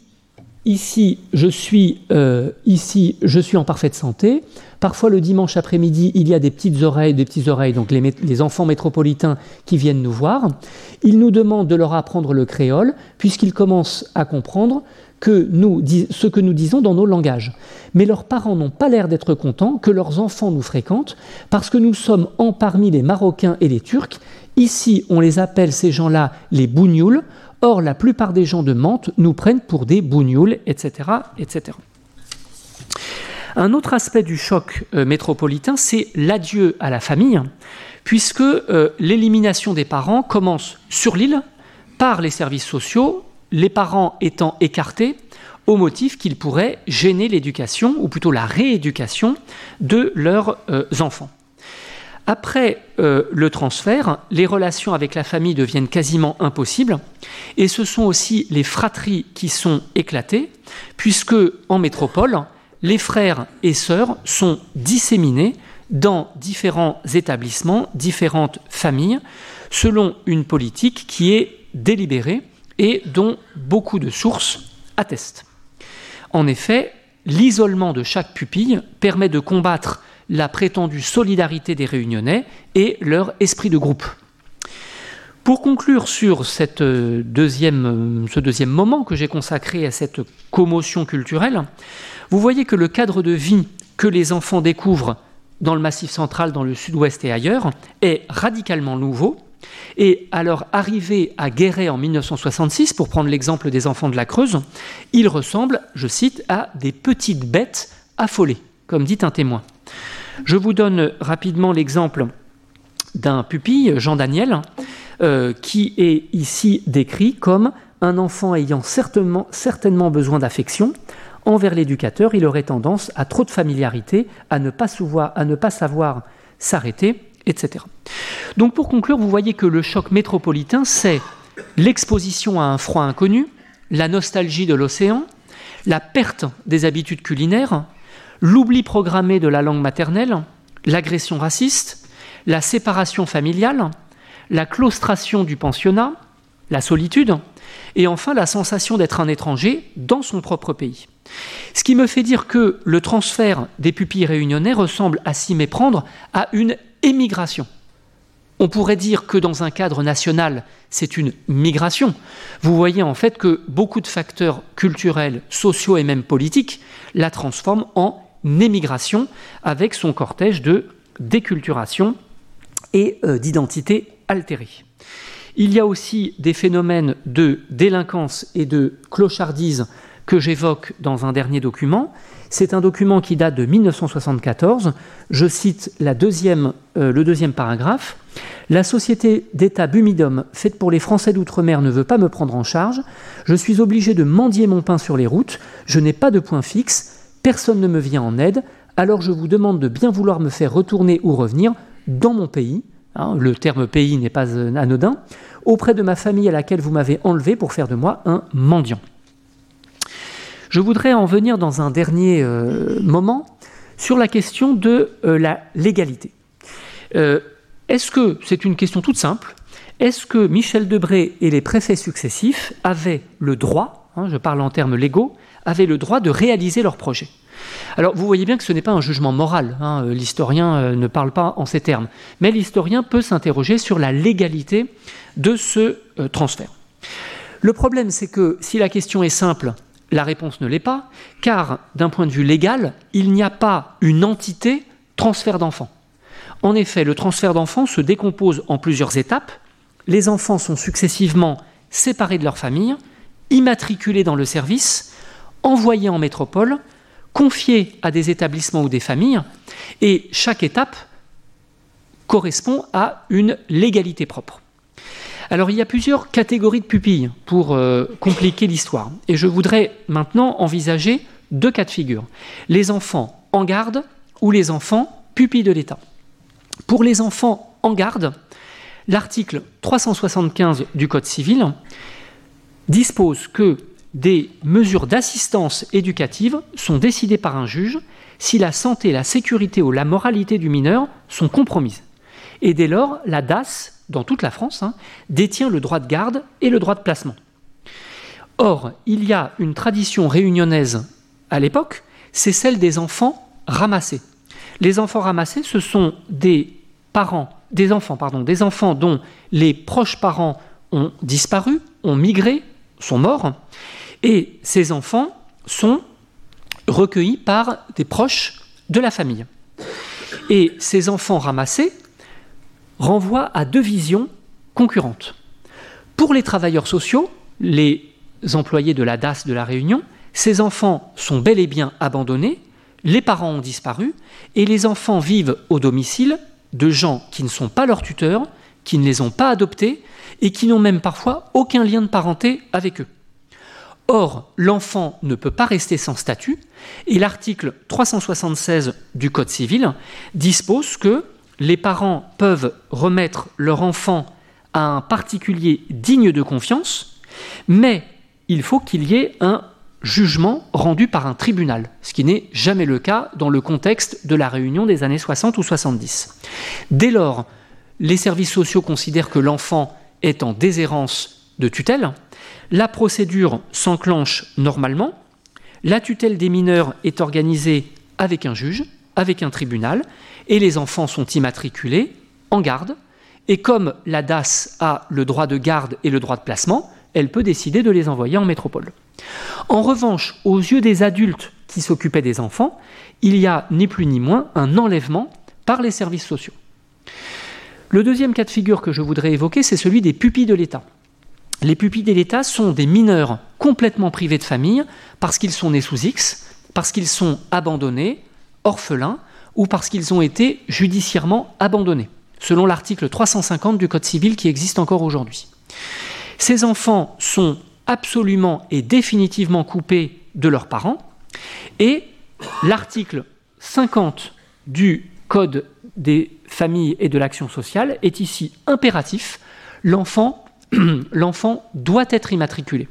S3: ici, je suis, euh, ici, je suis en parfaite santé. Parfois, le dimanche après-midi, il y a des petites oreilles, des petites oreilles, donc les, enfants métropolitains qui viennent nous voir. Ils nous demandent de leur apprendre le créole, puisqu'ils commencent à comprendre que nous, ce que nous disons dans nos langages. Mais leurs parents n'ont pas l'air d'être contents que leurs enfants nous fréquentent, parce que nous sommes en parmi les Marocains et les Turcs. Ici, on les appelle ces gens-là les bougnouls. Or, la plupart des gens de Mantes nous prennent pour des bougnouls, etc., etc. Un autre aspect du choc euh, métropolitain, c'est l'adieu à la famille, puisque euh, l'élimination des parents commence sur l'île par les services sociaux, les parents étant écartés au motif qu'ils pourraient gêner l'éducation, ou plutôt la rééducation de leurs euh, enfants. Après le transfert, les relations avec la famille deviennent quasiment impossibles, et ce sont aussi les fratries qui sont éclatées, puisque en métropole, les frères et sœurs sont disséminés dans différents établissements, différentes familles, selon une politique qui est délibérée et dont beaucoup de sources attestent. En effet, l'isolement de chaque pupille permet de combattre la prétendue solidarité des réunionnais et leur esprit de groupe. Pour conclure sur cette deuxième, ce deuxième moment que j'ai consacré à cette commotion culturelle, vous voyez que le cadre de vie que les enfants découvrent dans le Massif central, dans le sud-ouest et ailleurs, est radicalement nouveau. Et à leur arrivée à Guéret en 1966, pour prendre l'exemple des enfants de la Creuse, ils ressemblent, je cite, à des petites bêtes affolées, comme dit un témoin. Je vous donne rapidement l'exemple d'un pupille, Jean Daniel, euh, qui est ici décrit comme un enfant ayant certainement, certainement besoin d'affection, envers l'éducateur, il aurait tendance à trop de familiarité, à ne pas savoir s'arrêter, etc. Donc pour conclure, vous voyez que le choc métropolitain, c'est l'exposition à un froid inconnu, la nostalgie de l'océan, la perte des habitudes culinaires, l'oubli programmé de la langue maternelle, l'agression raciste, la séparation familiale, la claustration du pensionnat, la solitude, et enfin la sensation d'être un étranger dans son propre pays. Ce qui me fait dire que le transfert des pupilles réunionnais ressemble à s'y méprendre à une émigration. On pourrait dire que dans un cadre national, c'est une migration. Vous voyez en fait que beaucoup de facteurs culturels, sociaux et même politiques la transforment en émigration avec son cortège de déculturation et euh, d'identité altérée. Il y a aussi des phénomènes de délinquance et de clochardise que j'évoque dans un dernier document. C'est un document qui date de 1974. Je cite euh, le deuxième paragraphe. La société d'État Bumidum, faite pour les Français d'outre-mer, ne veut pas me prendre en charge. Je suis obligé de mendier mon pain sur les routes. Je n'ai pas de point fixe. Personne ne me vient en aide. Alors je vous demande de bien vouloir me faire retourner ou revenir dans mon pays. Hein, le terme pays n'est pas euh, anodin, auprès de ma famille à laquelle vous m'avez enlevé pour faire de moi un mendiant. Je voudrais en venir dans un dernier euh, moment sur la question de euh, la légalité. Est-ce que, c'est une question toute simple, est-ce que Michel Debré et les préfets successifs avaient le droit, hein, je parle en termes légaux, avaient le droit de réaliser leur projet? Alors vous voyez bien que ce n'est pas un jugement moral, hein. euh, l'historien euh, ne parle pas en ces termes, mais l'historien peut s'interroger sur la légalité de ce euh, transfert. Le problème c'est que si la question est simple, la réponse ne l'est pas, car d'un point de vue légal, il n'y a pas une entité transfert d'enfants. En effet, le transfert d'enfants se décompose en plusieurs étapes. Les enfants sont successivement séparés de leur famille, immatriculés dans le service, envoyés en métropole, confiés à des établissements ou des familles, et chaque étape correspond à une légalité propre. Alors il y a plusieurs catégories de pupilles pour euh, compliquer l'histoire, et je voudrais maintenant envisager deux cas de figure. Les enfants en garde ou les enfants pupilles de l'État. Pour les enfants en garde, l'article 375 du Code civil dispose que des mesures d'assistance éducative sont décidées par un juge si la santé, la sécurité ou la moralité du mineur sont compromises. Et dès lors, la DAS, dans toute la France, hein, détient le droit de garde et le droit de placement. Or, il y a une tradition réunionnaise à l'époque, c'est celle des enfants ramassés. Les enfants ramassés, ce sont des parents, des enfants, pardon, des enfants dont les proches parents ont disparu, ont migré, sont morts, et ces enfants sont recueillis par des proches de la famille. Et ces enfants ramassés renvoient à deux visions concurrentes. Pour les travailleurs sociaux, les employés de la DAS de la Réunion, ces enfants sont bel et bien abandonnés les parents ont disparu et les enfants vivent au domicile de gens qui ne sont pas leurs tuteurs, qui ne les ont pas adoptés et qui n'ont même parfois aucun lien de parenté avec eux. Or, l'enfant ne peut pas rester sans statut et l'article 376 du Code civil dispose que les parents peuvent remettre leur enfant à un particulier digne de confiance, mais il faut qu'il y ait un jugement rendu par un tribunal, ce qui n'est jamais le cas dans le contexte de la Réunion des années 60 ou 70. Dès lors, les services sociaux considèrent que l'enfant est en déshérence de tutelle, la procédure s'enclenche normalement, la tutelle des mineurs est organisée avec un juge, avec un tribunal, et les enfants sont immatriculés en garde, et comme la DAS a le droit de garde et le droit de placement, elle peut décider de les envoyer en métropole. En revanche, aux yeux des adultes qui s'occupaient des enfants, il y a ni plus ni moins un enlèvement par les services sociaux. Le deuxième cas de figure que je voudrais évoquer, c'est celui des pupilles de l'État. Les pupilles de l'État sont des mineurs complètement privés de famille parce qu'ils sont nés sous X, parce qu'ils sont abandonnés, orphelins, ou parce qu'ils ont été judiciairement abandonnés, selon l'article 350 du Code civil qui existe encore aujourd'hui. Ces enfants sont absolument et définitivement coupés de leurs parents. Et l'article 50 du Code des familles et de l'action sociale est ici impératif. L'enfant, (clears throat) doit être immatriculé.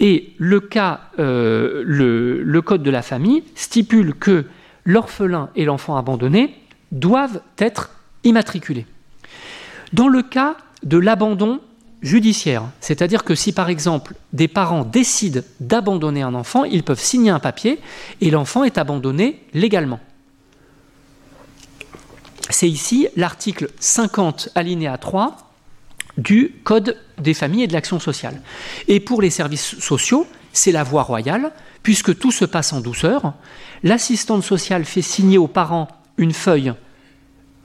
S3: Et le, cas, euh, le Code de la famille stipule que l'orphelin et l'enfant abandonné doivent être immatriculés. Dans le cas de l'abandon judiciaire. C'est-à-dire que si par exemple des parents décident d'abandonner un enfant, ils peuvent signer un papier et l'enfant est abandonné légalement. C'est ici l'article 50 alinéa 3 du Code des familles et de l'action sociale. Et pour les services sociaux, c'est la voie royale, puisque tout se passe en douceur. L'assistante sociale fait signer aux parents une feuille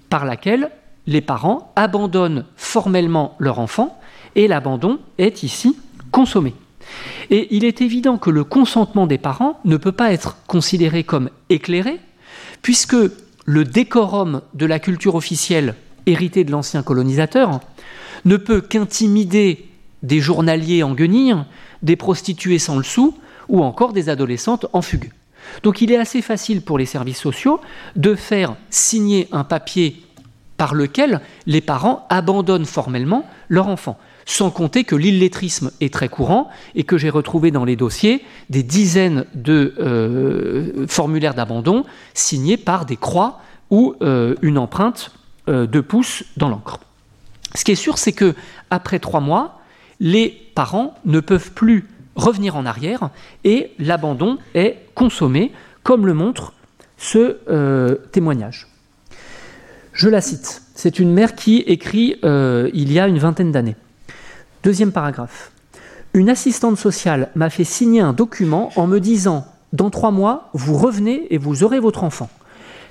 S3: par laquelle les parents abandonnent formellement leur enfant et l'abandon est ici consommé. Et il est évident que le consentement des parents ne peut pas être considéré comme éclairé, puisque le décorum de la culture officielle héritée de l'ancien colonisateur ne peut qu'intimider des journaliers en guenilles, des prostituées sans le sou ou encore des adolescentes en fugue. Donc il est assez facile pour les services sociaux de faire signer un papier par lequel les parents abandonnent formellement leur enfant sans compter que l'illettrisme est très courant et que j'ai retrouvé dans les dossiers des dizaines de euh, formulaires d'abandon signés par des croix ou euh, une empreinte euh, de pouce dans l'encre. Ce qui est sûr, c'est que après trois mois, les parents ne peuvent plus revenir en arrière et l'abandon est consommé comme le montre ce euh, témoignage. Je la cite. C'est une mère qui écrit euh, il y a une vingtaine d'années. Deuxième paragraphe. Une assistante sociale m'a fait signer un document en me disant Dans trois mois, vous revenez et vous aurez votre enfant.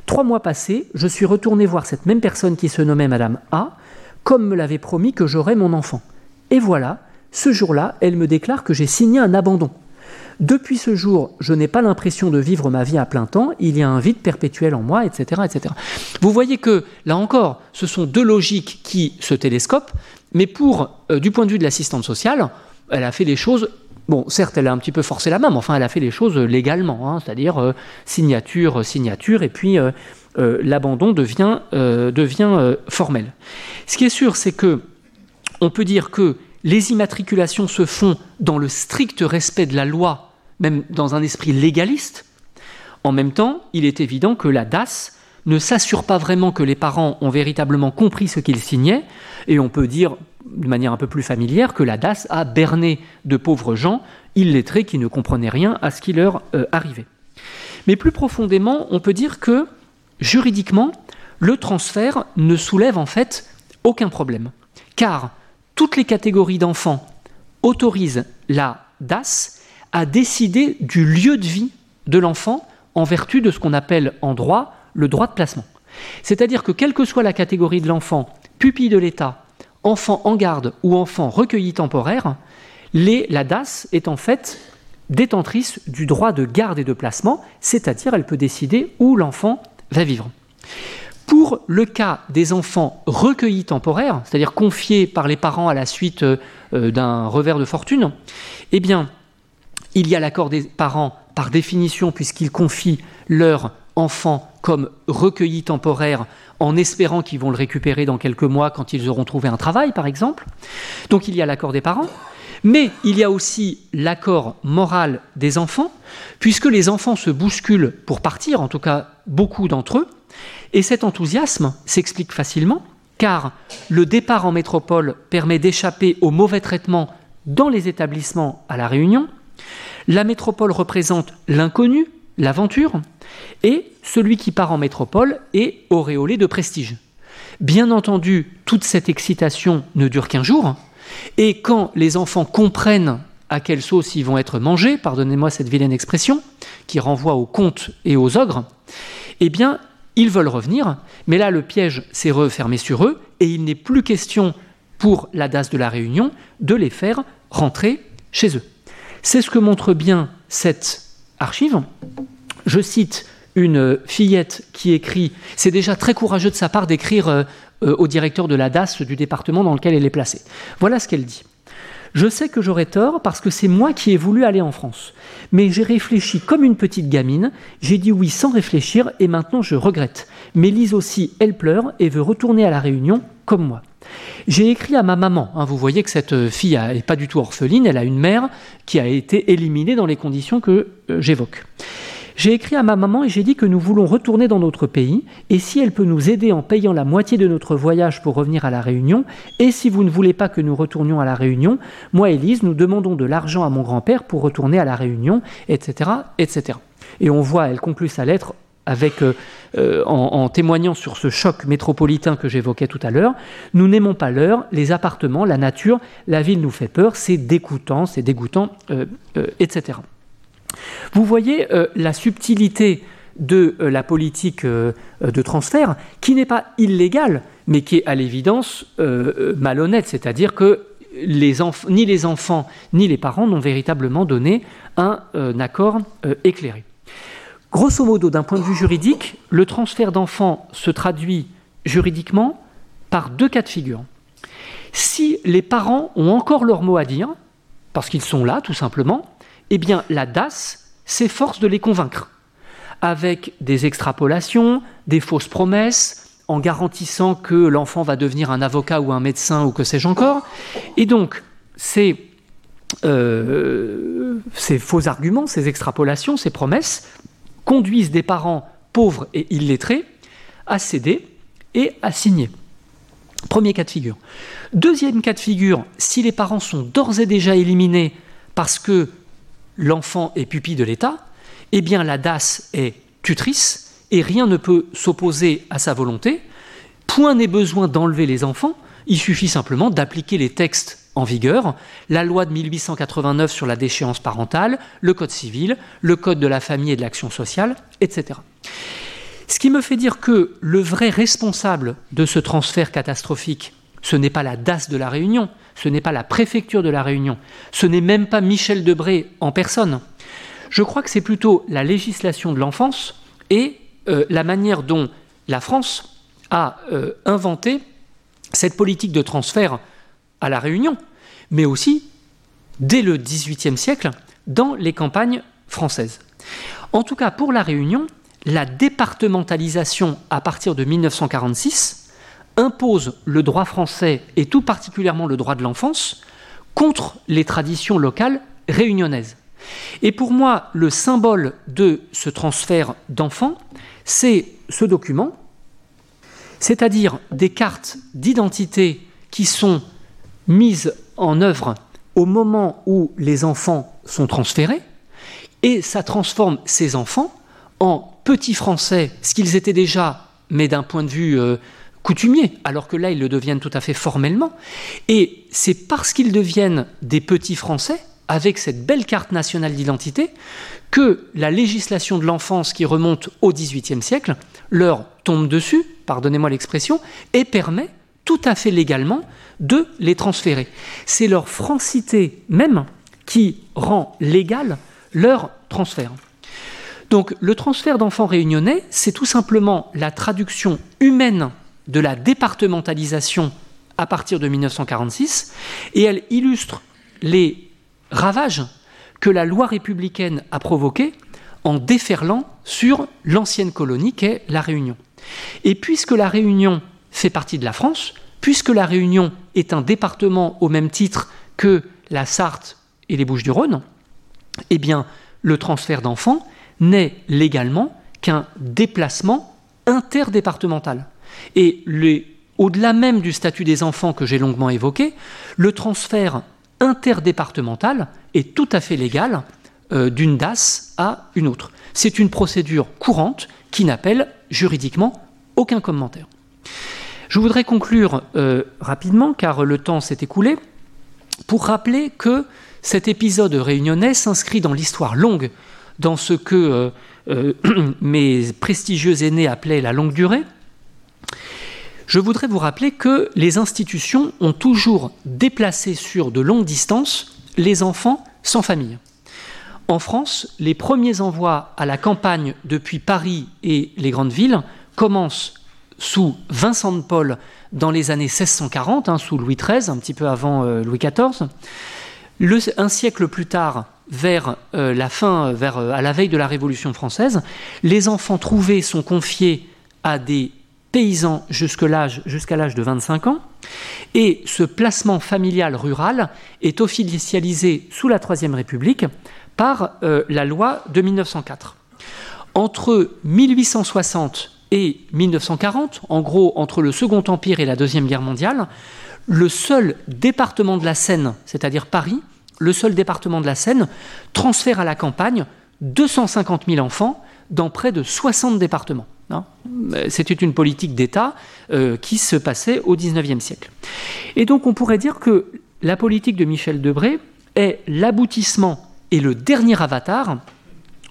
S3: Trois mois passés, je suis retourné voir cette même personne qui se nommait Madame A, comme me l'avait promis que j'aurais mon enfant. Et voilà, ce jour-là, elle me déclare que j'ai signé un abandon. Depuis ce jour, je n'ai pas l'impression de vivre ma vie à plein temps, il y a un vide perpétuel en moi, etc. etc. Vous voyez que, là encore, ce sont deux logiques qui se télescopent, mais pour, euh, du point de vue de l'assistante sociale, elle a fait les choses Bon, certes, elle a un petit peu forcé la main, mais enfin, elle a fait les choses légalement, hein, c'est-à-dire euh, signature, signature, et puis euh, l'abandon devient, devient formel. Ce qui est sûr, c'est que on peut dire que les immatriculations se font dans le strict respect de la loi même dans un esprit légaliste, en même temps, il est évident que la DAS ne s'assure pas vraiment que les parents ont véritablement compris ce qu'ils signaient, et on peut dire de manière un peu plus familière que la DAS a berné de pauvres gens illettrés qui ne comprenaient rien à ce qui leur euh, arrivait. Mais plus profondément, on peut dire que juridiquement, le transfert ne soulève en fait aucun problème, car toutes les catégories d'enfants autorisent la DAS à décider du lieu de vie de l'enfant en vertu de ce qu'on appelle en droit le droit de placement. C'est-à-dire que quelle que soit la catégorie de l'enfant, pupille de l'État, enfant en garde ou enfant recueilli temporaire, la DAS est en fait détentrice du droit de garde et de placement, c'est-à-dire elle peut décider où l'enfant va vivre. Pour le cas des enfants recueillis temporaires, c'est-à-dire confiés par les parents à la suite euh, d'un revers de fortune, eh bien, il y a l'accord des parents par définition puisqu'ils confient leur enfant comme recueilli temporaire en espérant qu'ils vont le récupérer dans quelques mois quand ils auront trouvé un travail, par exemple. Donc il y a l'accord des parents. Mais il y a aussi l'accord moral des enfants, puisque les enfants se bousculent pour partir, en tout cas beaucoup d'entre eux, et cet enthousiasme s'explique facilement, car le départ en métropole permet d'échapper au mauvais traitement dans les établissements à La Réunion, la métropole représente l'inconnu, l'aventure, et celui qui part en métropole est auréolé de prestige. Bien entendu, toute cette excitation ne dure qu'un jour, et quand les enfants comprennent à quelle sauce ils vont être mangés, pardonnez-moi cette vilaine expression, qui renvoie aux contes et aux ogres, eh bien, ils veulent revenir, mais là, le piège s'est refermé sur eux, et il n'est plus question pour la DAS de la Réunion de les faire rentrer chez eux. C'est ce que montre bien cette archive. Je cite une fillette qui écrit, c'est déjà très courageux de sa part d'écrire euh, euh, au directeur de la DAS du département dans lequel elle est placée. Voilà ce qu'elle dit. Je sais que j'aurais tort parce que c'est moi qui ai voulu aller en France. Mais j'ai réfléchi comme une petite gamine, j'ai dit oui sans réfléchir et maintenant je regrette. Mais Lise aussi, elle pleure et veut retourner à la Réunion comme moi. J'ai écrit à ma maman. Hein, vous voyez que cette fille n'est pas du tout orpheline, elle a une mère qui a été éliminée dans les conditions que euh, j'évoque. J'ai écrit à ma maman et j'ai dit que nous voulons retourner dans notre pays et si elle peut nous aider en payant la moitié de notre voyage pour revenir à la Réunion et si vous ne voulez pas que nous retournions à la Réunion, moi et Lise, nous demandons de l'argent à mon grand-père pour retourner à la Réunion, etc., etc. Et on voit, elle conclut sa lettre avec, euh, euh, en, témoignant sur ce choc métropolitain que j'évoquais tout à l'heure. Nous n'aimons pas l'heure, les appartements, la nature, la ville nous fait peur, c'est dégoûtant, c'est dégoûtant, euh, etc. Vous voyez euh, la subtilité de euh, la politique euh, de transfert, qui n'est pas illégale, mais qui est à l'évidence malhonnête, c'est-à-dire que ni les enfants ni les parents n'ont véritablement donné un accord éclairé. Grosso modo, d'un point de vue juridique, le transfert d'enfants se traduit juridiquement par deux cas de figure. Si les parents ont encore leur mot à dire, parce qu'ils sont là tout simplement, eh bien la DAS s'efforce de les convaincre, avec des extrapolations, des fausses promesses, en garantissant que l'enfant va devenir un avocat ou un médecin ou que sais-je encore. Et donc, ces, euh, ces faux arguments, ces extrapolations, ces promesses conduisent des parents pauvres et illettrés à céder et à signer. Premier cas de figure. Deuxième cas de figure, si les parents sont d'ores et déjà éliminés parce que l'enfant est pupille de l'État, eh bien la DAS est tutrice et rien ne peut s'opposer à sa volonté. Point n'est besoin d'enlever les enfants, il suffit simplement d'appliquer les textes en vigueur, la loi de 1889 sur la déchéance parentale, le Code civil, le Code de la famille et de l'action sociale, etc. Ce qui me fait dire que le vrai responsable de ce transfert catastrophique, ce n'est pas la DAS de la Réunion, ce n'est pas la préfecture de la Réunion, ce n'est même pas Michel Debré en personne. Je crois que c'est plutôt la législation de l'enfance et euh, la manière dont la France a euh, inventé cette politique de transfert à la Réunion, mais aussi dès le XVIIIe siècle dans les campagnes françaises. En tout cas, pour la Réunion, la départementalisation à partir de 1946 impose le droit français et tout particulièrement le droit de l'enfance contre les traditions locales réunionnaises. Et pour moi, le symbole de ce transfert d'enfants, c'est ce document, c'est-à-dire des cartes d'identité qui sont mises en œuvre au moment où les enfants sont transférés, et ça transforme ces enfants en petits Français, ce qu'ils étaient déjà, mais d'un point de vue euh, coutumier, alors que là, ils le deviennent tout à fait formellement. Et c'est parce qu'ils deviennent des petits Français, avec cette belle carte nationale d'identité, que la législation de l'enfance qui remonte au XVIIIe siècle leur tombe dessus, pardonnez-moi l'expression, et permet tout à fait légalement de les transférer. C'est leur francité même qui rend légal leur transfert. Donc le transfert d'enfants réunionnais, c'est tout simplement la traduction humaine de la départementalisation à partir de 1946, et elle illustre les ravages que la loi républicaine a provoqués en déferlant sur l'ancienne colonie qu'est la Réunion. Et puisque la Réunion fait partie de la France, puisque la Réunion est un département au même titre que la Sarthe et les Bouches-du-Rhône, eh bien, le transfert d'enfants n'est légalement qu'un déplacement interdépartemental. Et au-delà même du statut des enfants que j'ai longuement évoqué, le transfert interdépartemental est tout à fait légal euh, d'une DAS à une autre. C'est une procédure courante qui n'appelle juridiquement aucun commentaire. Je voudrais conclure euh, rapidement, car le temps s'est écoulé, pour rappeler que cet épisode réunionnais s'inscrit dans l'histoire longue, dans ce que euh, (clears throat) mes prestigieux aînés appelaient la longue durée. Je voudrais vous rappeler que les institutions ont toujours déplacé sur de longues distances les enfants sans famille. En France, les premiers envois à la campagne depuis Paris et les grandes villes commencent sous Vincent de Paul dans les années 1640, hein, sous Louis XIII, un petit peu avant euh, Louis XIV. un siècle plus tard, vers euh, la fin, vers, euh, à la veille de la Révolution française, les enfants trouvés sont confiés à des paysans jusqu'à l'âge, de 25 ans, et ce placement familial rural est officialisé sous la Troisième République par la loi de 1904. Entre 1860 et 1940, en gros entre le Second Empire et la Deuxième Guerre mondiale, le seul département de la Seine, c'est-à-dire Paris, le seul département de la Seine, transfère à la campagne 250 000 enfants dans près de 60 départements. Hein. C'était une politique d'État euh, qui se passait au XIXe siècle. Et donc on pourrait dire que la politique de Michel Debré est l'aboutissement et le dernier avatar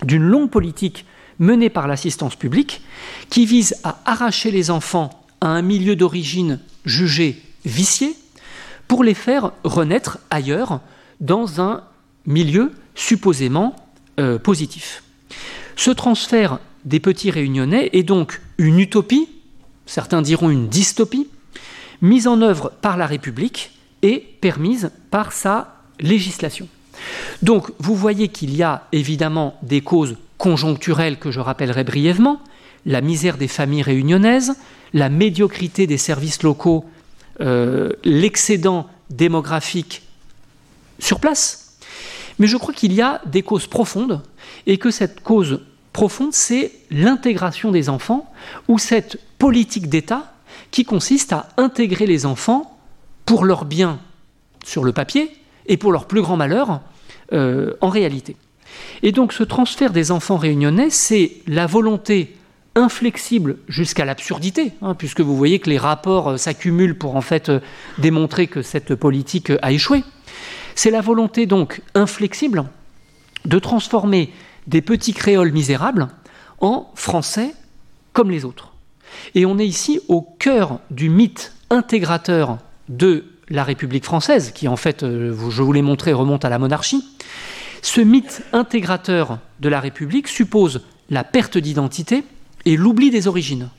S3: d'une longue politique menée par l'assistance publique qui vise à arracher les enfants à un milieu d'origine jugé vicié pour les faire renaître ailleurs dans un milieu supposément euh, positif. Ce transfert des petits réunionnais est donc une utopie, certains diront une dystopie, mise en œuvre par la République et permise par sa législation. Donc vous voyez qu'il y a évidemment des causes conjoncturelles que je rappellerai brièvement, la misère des familles réunionnaises, la médiocrité des services locaux, euh, l'excédent démographique sur place. Mais je crois qu'il y a des causes profondes et que cette cause profonde, c'est l'intégration des enfants ou cette politique d'État qui consiste à intégrer les enfants pour leur bien sur le papier et pour leur plus grand malheur euh, en réalité. Et donc ce transfert des enfants réunionnais, c'est la volonté inflexible jusqu'à l'absurdité, hein, puisque vous voyez que les rapports euh, s'accumulent pour en fait euh, démontrer que cette politique a échoué. C'est la volonté donc inflexible de transformer des petits créoles misérables en français comme les autres. Et on est ici au cœur du mythe intégrateur de la République française, qui en fait, euh, je vous l'ai montré, remonte à la monarchie. Ce mythe intégrateur de la République suppose la perte d'identité et l'oubli des origines.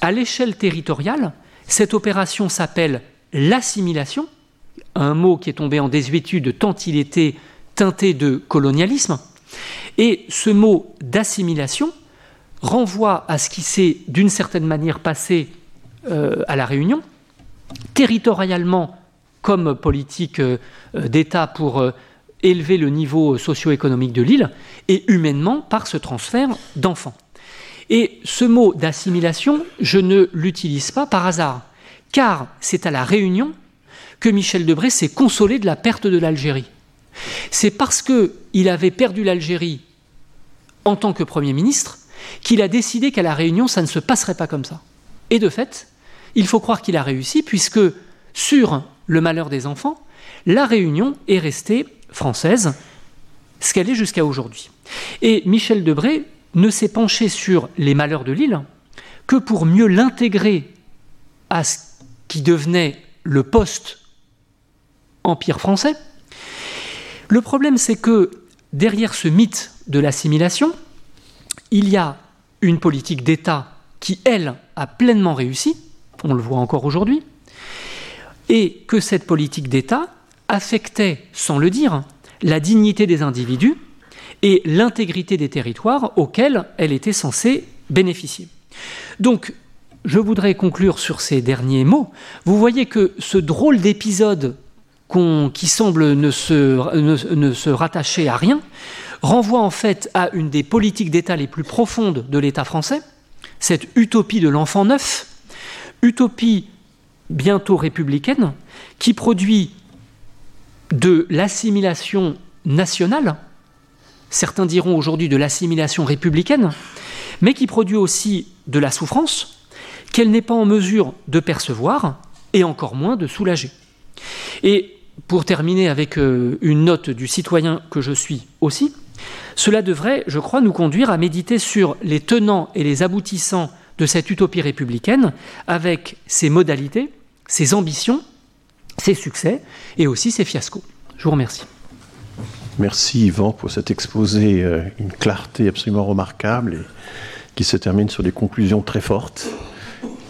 S3: À l'échelle territoriale, cette opération s'appelle l'assimilation, un mot qui est tombé en désuétude tant il était teinté de colonialisme. Et ce mot d'assimilation renvoie à ce qui s'est d'une certaine manière passé euh, à la Réunion, territorialement comme politique euh, d'État pour euh, élever le niveau socio-économique de l'île, et humainement par ce transfert d'enfants. Et ce mot d'assimilation, je ne l'utilise pas par hasard, car c'est à la Réunion que Michel Debré s'est consolé de la perte de l'Algérie. C'est parce qu'il avait perdu l'Algérie en tant que Premier ministre qu'il a décidé qu'à La Réunion, ça ne se passerait pas comme ça. Et de fait, il faut croire qu'il a réussi, puisque sur le malheur des enfants, La Réunion est restée française, ce qu'elle est jusqu'à aujourd'hui. Et Michel Debré ne s'est penché sur les malheurs de l'île que pour mieux l'intégrer à ce qui devenait le post-empire français, le problème, c'est que derrière ce mythe de l'assimilation, il y a une politique d'État qui, elle, a pleinement réussi, on le voit encore aujourd'hui, et que cette politique d'État affectait, sans le dire, la dignité des individus et l'intégrité des territoires auxquels elle était censée bénéficier. Donc, je voudrais conclure sur ces derniers mots. Vous voyez que ce drôle d'épisode qui semble ne se, rattacher à rien, renvoie en fait à une des politiques d'État les plus profondes de l'État français, cette utopie de l'enfant neuf, utopie bientôt républicaine, qui produit de l'assimilation nationale, certains diront aujourd'hui de l'assimilation républicaine, mais qui produit aussi de la souffrance qu'elle n'est pas en mesure de percevoir et encore moins de soulager. Et pour terminer avec euh, une note du citoyen que je suis aussi, cela devrait, je crois, nous conduire à méditer sur les tenants et les aboutissants de cette utopie républicaine, avec ses modalités, ses ambitions, ses succès et aussi ses fiascos. Je vous remercie.
S2: Merci Yvan pour cet exposé, euh, une clarté absolument remarquable et qui se termine sur des conclusions très fortes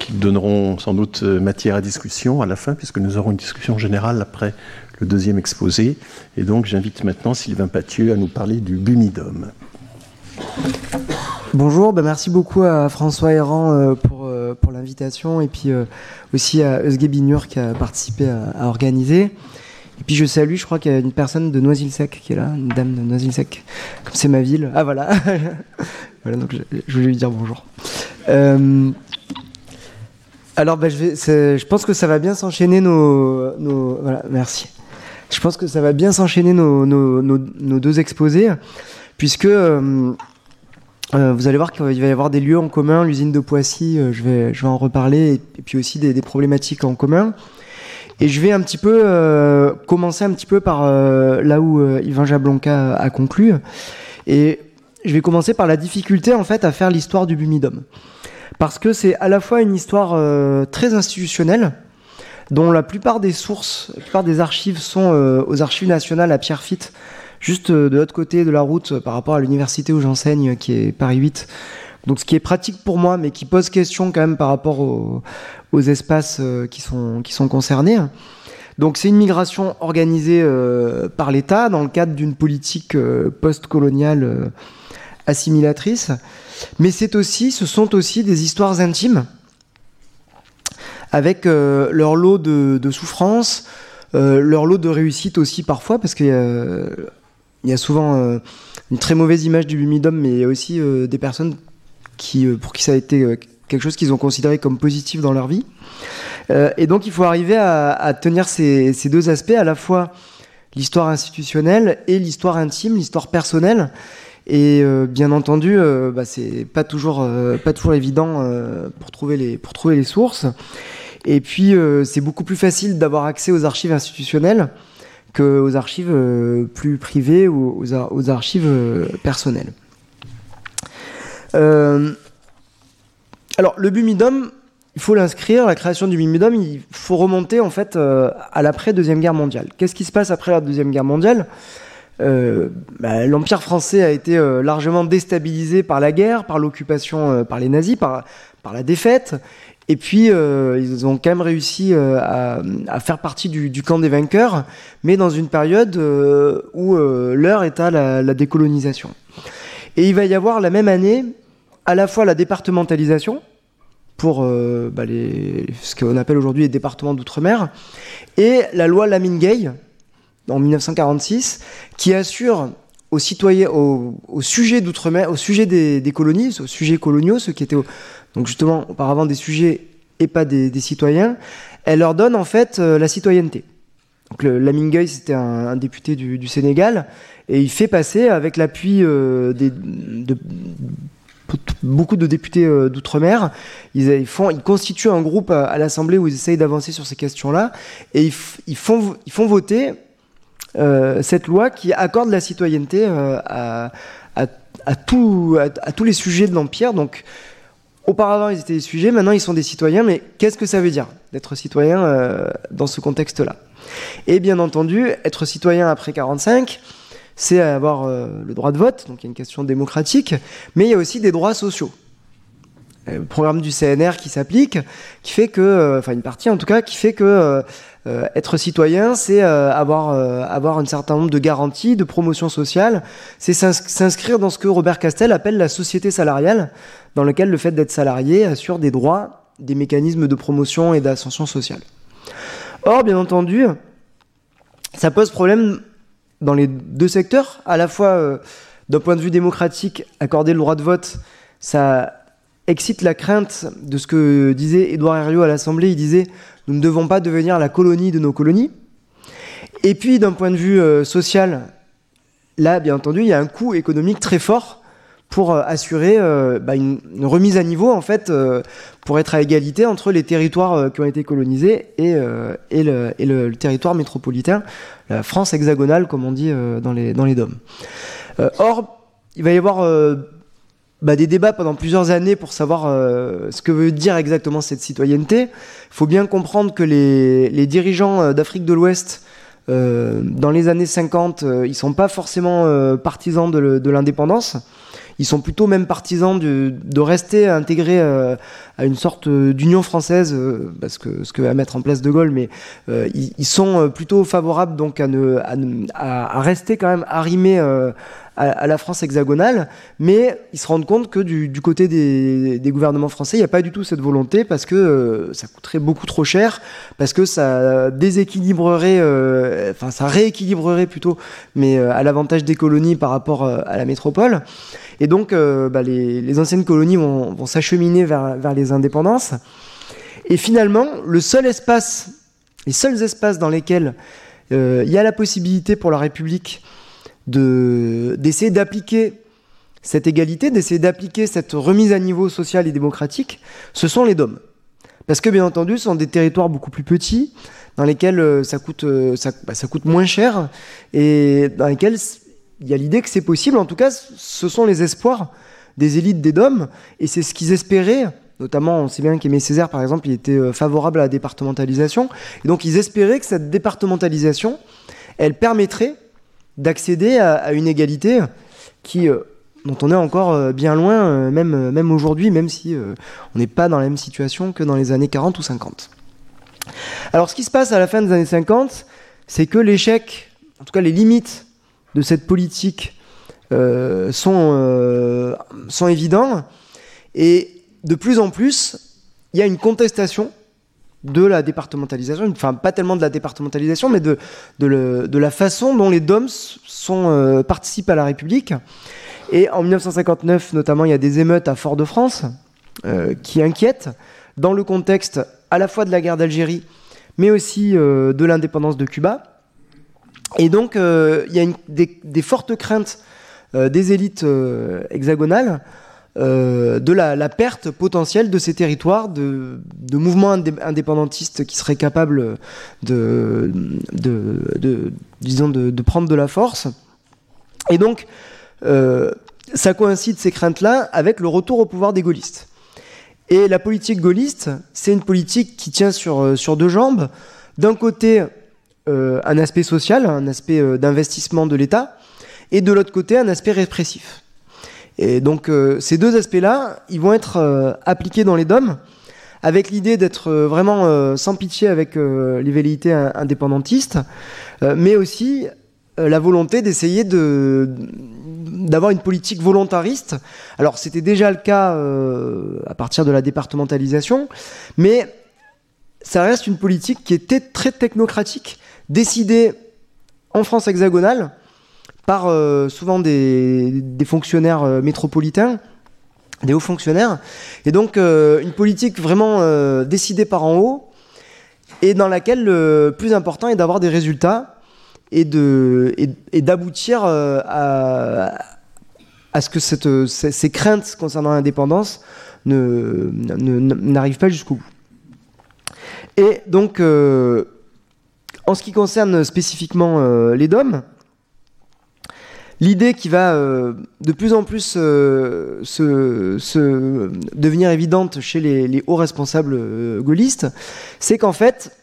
S2: qui donneront sans doute euh, matière à discussion à la fin, puisque nous aurons une discussion générale après le deuxième exposé. Et donc j'invite maintenant Sylvain Pathieu à nous parler du Bumidum.
S4: Bonjour, ben merci beaucoup à François Errand euh, pour, euh, pour l'invitation et puis aussi à Eusge Binur qui a participé à, organiser. Et puis je salue, je crois qu'il y a une personne de Noisy-le-Sec qui est là, une dame de Noisy-le-Sec, comme c'est ma ville. Ah voilà, (laughs) voilà donc je, voulais lui dire bonjour. Alors, ben, je, vais, je, pense que ça va bien s'enchaîner nos, nos, Voilà, merci. Je pense que ça va bien s'enchaîner nos, nos, nos, deux exposés, puisque euh, euh, vous allez voir qu'il va y avoir des lieux en commun, l'usine de Poissy, euh, je, vais, je vais en reparler, et, puis aussi des, des, problématiques en commun. Et je vais un petit peu commencer un petit peu par là où Yvan Jablonka a conclu. Et je vais commencer par la difficulté en fait à faire l'histoire du Bumidum parce que c'est à la fois une histoire euh, très institutionnelle, dont la plupart des sources, la plupart des archives sont euh, aux archives nationales à Pierrefitte, juste euh, de l'autre côté de la route par rapport à l'université où j'enseigne, qui est Paris 8. Donc ce qui est pratique pour moi, mais qui pose question quand même par rapport aux, espaces qui, sont, qui sont concernés. Donc c'est une migration organisée par l'État dans le cadre d'une politique post-coloniale assimilatrice. Mais c'est aussi, ce sont aussi des histoires intimes, avec euh, leur lot de, de souffrance, euh, leur lot de réussite aussi parfois, parce qu'il y, a souvent euh, une très mauvaise image du Bumidum, mais il y a aussi des personnes qui, pour qui ça a été quelque chose qu'ils ont considéré comme positif dans leur vie. et donc il faut arriver à, tenir ces, deux aspects, à la fois l'histoire institutionnelle et l'histoire intime, l'histoire personnelle. Et euh, bien entendu, euh, bah, c'est pas toujours euh, pas toujours évident pour trouver les pour trouver les sources. Et puis c'est beaucoup plus facile d'avoir accès aux archives institutionnelles qu'aux archives plus privées ou aux, archives personnelles. alors le Bumidum, il faut l'inscrire, la création du Bumidum, il faut remonter en fait à l'après Deuxième Guerre mondiale. Qu'est-ce qui se passe après la Deuxième Guerre mondiale? Euh, bah, l'Empire français a été euh, largement déstabilisé par la guerre, par l'occupation euh, par les nazis, par, la défaite. Et puis, ils ont quand même réussi à, faire partie du, camp des vainqueurs, mais dans une période où l'heure est à la, décolonisation. Et il va y avoir la même année à la fois la départementalisation, pour bah, ce qu'on appelle aujourd'hui les départements d'outre-mer, et la loi Lamine-Gay, en 1946, qui assure aux citoyens, au, sujet d'outre-mer, au sujet des, colonies, aux sujets coloniaux, ceux qui étaient donc justement auparavant des sujets et pas des, citoyens, elle leur donne en fait euh, la citoyenneté. Donc le, c'était un, député du, Sénégal, et il fait passer, avec l'appui euh, de beaucoup de députés euh, d'outre-mer, ils, font, ils constituent un groupe à, l'Assemblée où ils essayent d'avancer sur ces questions-là, et ils, font, ils font voter cette loi qui accorde la citoyenneté euh, à, à, tous les sujets de l'Empire. Donc, auparavant, ils étaient des sujets, maintenant, ils sont des citoyens. Mais qu'est-ce que ça veut dire d'être citoyen euh, dans ce contexte-là? Et bien entendu, être citoyen après 45, c'est avoir le droit de vote, donc il y a une question démocratique, mais il y a aussi des droits sociaux. Le programme du CNR qui s'applique, qui fait que, enfin une partie en tout cas, qui fait que euh, être citoyen, c'est euh, avoir, euh, avoir un certain nombre de garanties, de promotion sociale. C'est s'inscrire dans ce que Robert Castel appelle la société salariale, dans lequel le fait d'être salarié assure des droits, des mécanismes de promotion et d'ascension sociale. Or, bien entendu, ça pose problème dans les deux secteurs, à la fois d'un point de vue démocratique, accorder le droit de vote, ça excite la crainte de ce que disait Édouard Herriot à l'Assemblée. Il disait nous ne devons pas devenir la colonie de nos colonies. Et puis, d'un point de vue euh, social, là, bien entendu, il y a un coût économique très fort pour euh, assurer euh, bah, une, remise à niveau, en fait, pour être à égalité entre les territoires qui ont été colonisés et, le, territoire métropolitain, la France hexagonale, comme on dit dans, les, dans les DOM. or, il va y avoir bah, des débats pendant plusieurs années pour savoir euh, ce que veut dire exactement cette citoyenneté. Il faut bien comprendre que les, dirigeants euh, d'Afrique de l'Ouest, euh, dans les années 50, euh, ils sont pas forcément partisans de l'indépendance. Ils sont plutôt même partisans de, rester intégrés à une sorte d'union française, parce que ce que va mettre en place De Gaulle, mais ils, sont plutôt favorables donc à, à rester quand même arrimés à, la France hexagonale, mais ils se rendent compte que du, côté des, gouvernements français, il n'y a pas du tout cette volonté parce que euh, ça coûterait beaucoup trop cher, parce que ça déséquilibrerait, euh, enfin ça rééquilibrerait plutôt, mais euh, à l'avantage des colonies par rapport à la métropole. Et donc, bah, les, anciennes colonies vont, s'acheminer vers, vers les indépendances. Et finalement, le seul espace, les seuls espaces dans lesquels il y a la possibilité pour la République d'essayer d'appliquer cette égalité, d'essayer d'appliquer cette remise à niveau social et démocratique, ce sont les DOM. Parce que bien entendu, ce sont des territoires beaucoup plus petits, dans lesquels euh, ça coûte, euh, bah, ça, coûte moins cher, et dans lesquels il y a l'idée que c'est possible. En tout cas, ce sont les espoirs des élites des DOM, et c'est ce qu'ils espéraient. Notamment, on sait bien qu'Aimé Césaire, par exemple, il était euh, favorable à la départementalisation. Et donc, ils espéraient que cette départementalisation, elle permettrait d'accéder à, une égalité qui, euh, dont on est encore euh, bien loin, euh, même, même aujourd'hui, même si on n'est pas dans la même situation que dans les années 40 ou 50. Alors ce qui se passe à la fin des années 50, c'est que l'échec, en tout cas les limites de cette politique sont, sont évidents, et de plus en plus, il y a une contestation de la départementalisation, enfin pas tellement de la départementalisation, mais de, de, la façon dont les DOMS sont, euh, participent à la République. Et en 1959, notamment, il y a des émeutes à Fort-de-France euh, qui inquiètent dans le contexte à la fois de la guerre d'Algérie, mais aussi euh, de l'indépendance de Cuba. Et donc, il y a des, fortes craintes des élites hexagonales de la, perte potentielle de ces territoires, de, mouvements indépendantistes qui seraient capables de, disons de, prendre de la force. Et donc, ça coïncide ces craintes-là avec le retour au pouvoir des gaullistes. Et la politique gaulliste, c'est une politique qui tient sur, euh, sur deux jambes. D'un côté, euh, un aspect social, un aspect euh, d'investissement de l'État, et de l'autre côté, un aspect répressif. Et donc ces deux aspects-là, ils vont être appliqués dans les DOM, avec l'idée d'être vraiment sans pitié avec les velléités indépendantistes, mais aussi la volonté d'essayer de d'avoir une politique volontariste. Alors c'était déjà le cas euh, à partir de la départementalisation, mais ça reste une politique qui était très technocratique, décidée en France hexagonale par euh, souvent des, fonctionnaires euh, métropolitains, des hauts fonctionnaires, et donc une politique vraiment décidée par en haut, et dans laquelle le plus important est d'avoir des résultats et d'aboutir à, ce que ces, craintes concernant l'indépendance n'arrivent pas jusqu'au bout. Et donc, euh, en ce qui concerne spécifiquement euh, les DOM, l'idée qui va euh, de plus en plus se, devenir évidente chez les, hauts responsables gaullistes, c'est qu'en fait,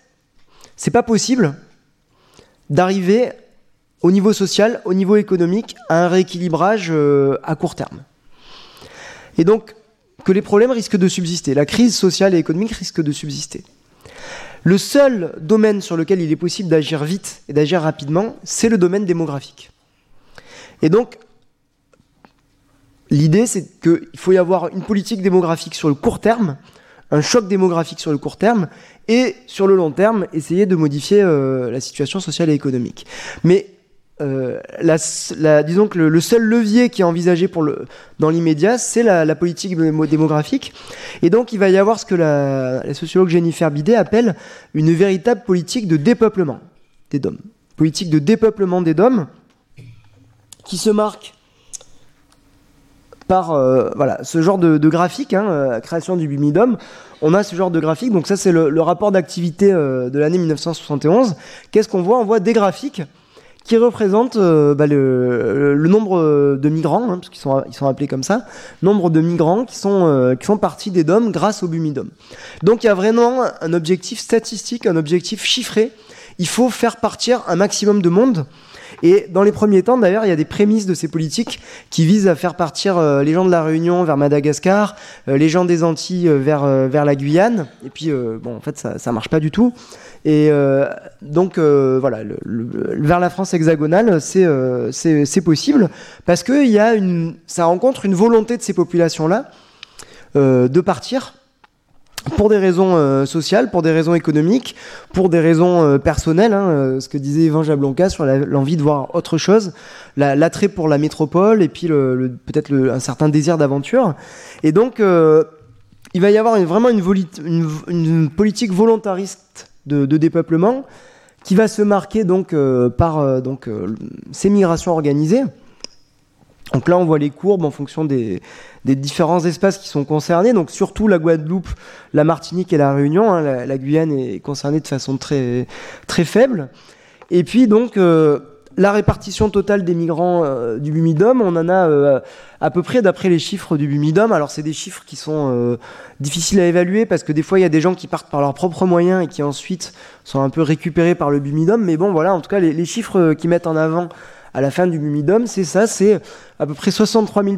S4: c'est pas possible d'arriver au niveau social, au niveau économique, à un rééquilibrage euh, à court terme. Et donc, que les problèmes risquent de subsister, la crise sociale et économique risque de subsister. Le seul domaine sur lequel il est possible d'agir vite et d'agir rapidement, c'est le domaine démographique. Et donc, l'idée, c'est qu'il faut y avoir une politique démographique sur le court terme, un choc démographique sur le court terme, et sur le long terme, essayer de modifier euh, la situation sociale et économique. Mais euh, la, disons que le, seul levier qui est envisagé pour le, dans l'immédiat, c'est la, politique démographique. Et donc, il va y avoir ce que la, sociologue Jennifer Bidet appelle une véritable politique de dépeuplement des DOM. Politique de dépeuplement des DOM qui se marque par euh, voilà, ce genre de, graphique, hein, euh, création du Bimidom. On a ce genre de graphique. Donc, ça, c'est le, rapport d'activité de l'année 1971. Qu'est-ce qu'on voit? On voit des graphiques qui représente euh, bah, le, nombre de migrants, hein, parce qu'ils sont, ils sont appelés comme ça, nombre de migrants qui sont, euh, qui font partie des DOM grâce au Bumidom. Donc il y a vraiment un objectif statistique, un objectif chiffré. Il faut faire partir un maximum de monde. Et dans les premiers temps, d'ailleurs, il y a des prémices de ces politiques qui visent à faire partir euh, les gens de la Réunion vers Madagascar, les gens des Antilles vers, vers la Guyane. Et puis, bon, en fait, ça ne marche pas du tout. Et euh, donc euh, voilà, vers la France hexagonale, euh, c'est possible parce que y a une, ça rencontre une volonté de ces populations-là de partir pour des raisons sociales, pour des raisons économiques, pour des raisons personnelles, hein, ce que disait Yvan Jablonka sur l'envie de voir autre chose, l'attrait pour la métropole et puis peut-être un certain désir d'aventure. Et donc, il va y avoir vraiment une, politique volontariste de, dépeuplement qui va se marquer donc euh, par euh, donc euh, ces migrations organisées. Donc là, on voit les courbes en fonction des, différents espaces qui sont concernés. Donc surtout la Guadeloupe, la Martinique et la Réunion. Hein. la, Guyane est concernée de façon très très faible. Et puis donc la répartition totale des migrants euh, du Bumidum, on en a euh, à peu près d'après les chiffres du Bumidum. Alors c'est des chiffres qui sont euh, difficiles à évaluer parce que des fois il y a des gens qui partent par leurs propres moyens et qui ensuite sont un peu récupérés par le Bumidum. Mais bon voilà, en tout cas les, chiffres qui mettent en avant à la fin du Bumidum, c'est ça, c'est à peu près 63 000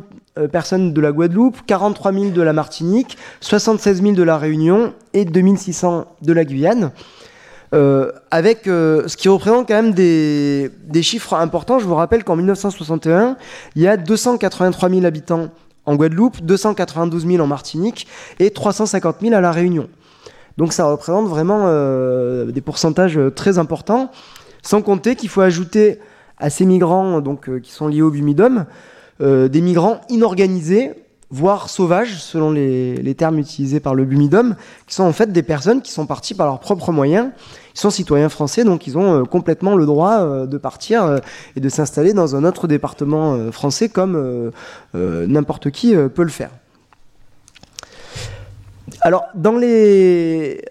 S4: personnes de la Guadeloupe, 43 000 de la Martinique, 76 000 de la Réunion et 2600 de la Guyane. Euh, avec euh, ce qui représente quand même des, chiffres importants. Je vous rappelle qu'en 1961, il y a 283 000 habitants en Guadeloupe, 292 000 en Martinique et 350 000 à La Réunion. Donc ça représente vraiment euh, des pourcentages très importants, sans compter qu'il faut ajouter à ces migrants donc, qui sont liés au Bumidum des migrants inorganisés voire sauvages, selon les, termes utilisés par le Bumidum, qui sont en fait des personnes qui sont parties par leurs propres moyens. Ils sont citoyens français, donc ils ont euh, complètement le droit euh, de partir euh, et de s'installer dans un autre département français comme n'importe qui peut le faire. Alors, dans les,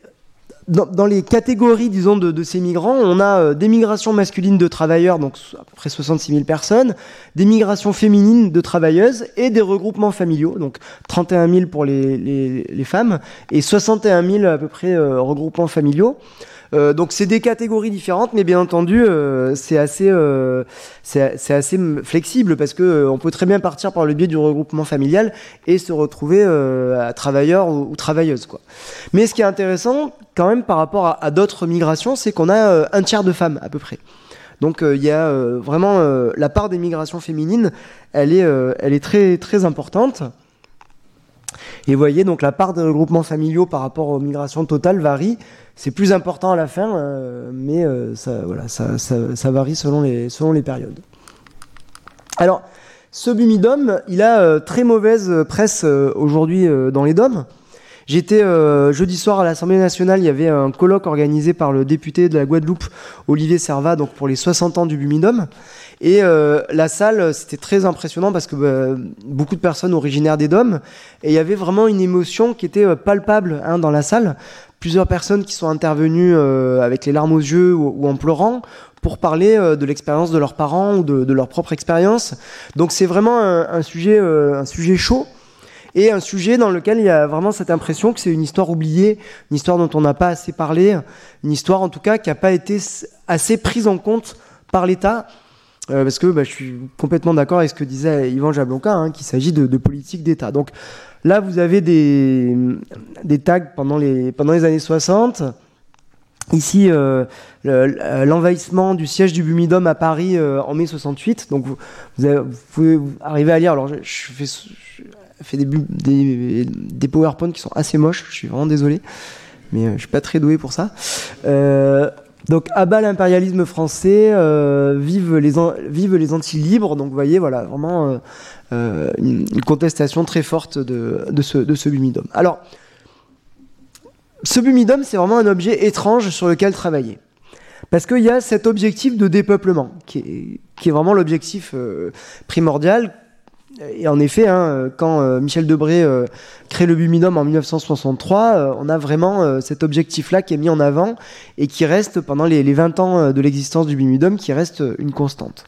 S4: dans, les catégories, disons, de, ces migrants, on a euh, des migrations masculines de travailleurs, donc à peu près 66 000 personnes, des migrations féminines de travailleuses et des regroupements familiaux, donc 31 000 pour les, femmes et 61 000 à peu près euh, regroupements familiaux. Euh, donc c'est des catégories différentes, mais bien entendu euh, c'est assez, euh, c'est assez flexible parce que on peut très bien partir par le biais du regroupement familial et se retrouver à travailleur ou, travailleuse quoi. Mais ce qui est intéressant quand même par rapport à, d'autres migrations, c'est qu'on a un tiers de femmes à peu près. Donc il y a vraiment la part des migrations féminines, elle est, elle est très très importante. Et vous voyez, donc la part des regroupements familiaux par rapport aux migrations totales varie. C'est plus important à la fin, euh, mais euh, ça, varie selon les, périodes. Alors, ce Bumidom, il a euh, très mauvaise presse aujourd'hui dans les DOM. J'étais jeudi soir à l'Assemblée nationale, il y avait un colloque organisé par le député de la Guadeloupe, Olivier Servat, donc pour les 60 ans du Bumidom. Et la salle, c'était très impressionnant parce que bah, beaucoup de personnes originaires des DOM, et il y avait vraiment une émotion qui était palpable hein, dans la salle, plusieurs personnes qui sont intervenues euh, avec les larmes aux yeux ou, en pleurant pour parler euh, de l'expérience de leurs parents ou de, leur propre expérience. Donc c'est vraiment un, sujet, euh, un sujet chaud et un sujet dans lequel il y a vraiment cette impression que c'est une histoire oubliée, une histoire dont on n'a pas assez parlé, une histoire en tout cas qui n'a pas été assez prise en compte par l'État. Parce que bah, je suis complètement d'accord avec ce que disait Yvan Jablonka, hein, qu'il s'agit de, politique d'État. Donc Là, vous avez des, tags pendant les, années 60. Ici, euh, l'envahissement du siège du Bumidum à Paris euh, en mai 68. Donc, vous, pouvez arriver à lire. Alors, je, fais, des, des, des, PowerPoint qui sont assez moches. Je suis vraiment désolé. Mais euh, je suis pas très doué pour ça. Donc, abat l'impérialisme français, vive, les, vive anti-libres. Donc, vous voyez, voilà, vraiment euh, une, contestation très forte de, ce, de bumidum. Alors, ce bumidum, c'est vraiment un objet étrange sur lequel travailler. Parce qu'il y a cet objectif de dépeuplement, qui est, qui est vraiment l'objectif euh, primordial. Et en effet, hein, quand euh, Michel Debré crée le Bumidum en 1963, on a vraiment cet objectif-là qui est mis en avant et qui reste pendant les, les 20 ans de l'existence du Bumidum, qui reste une constante.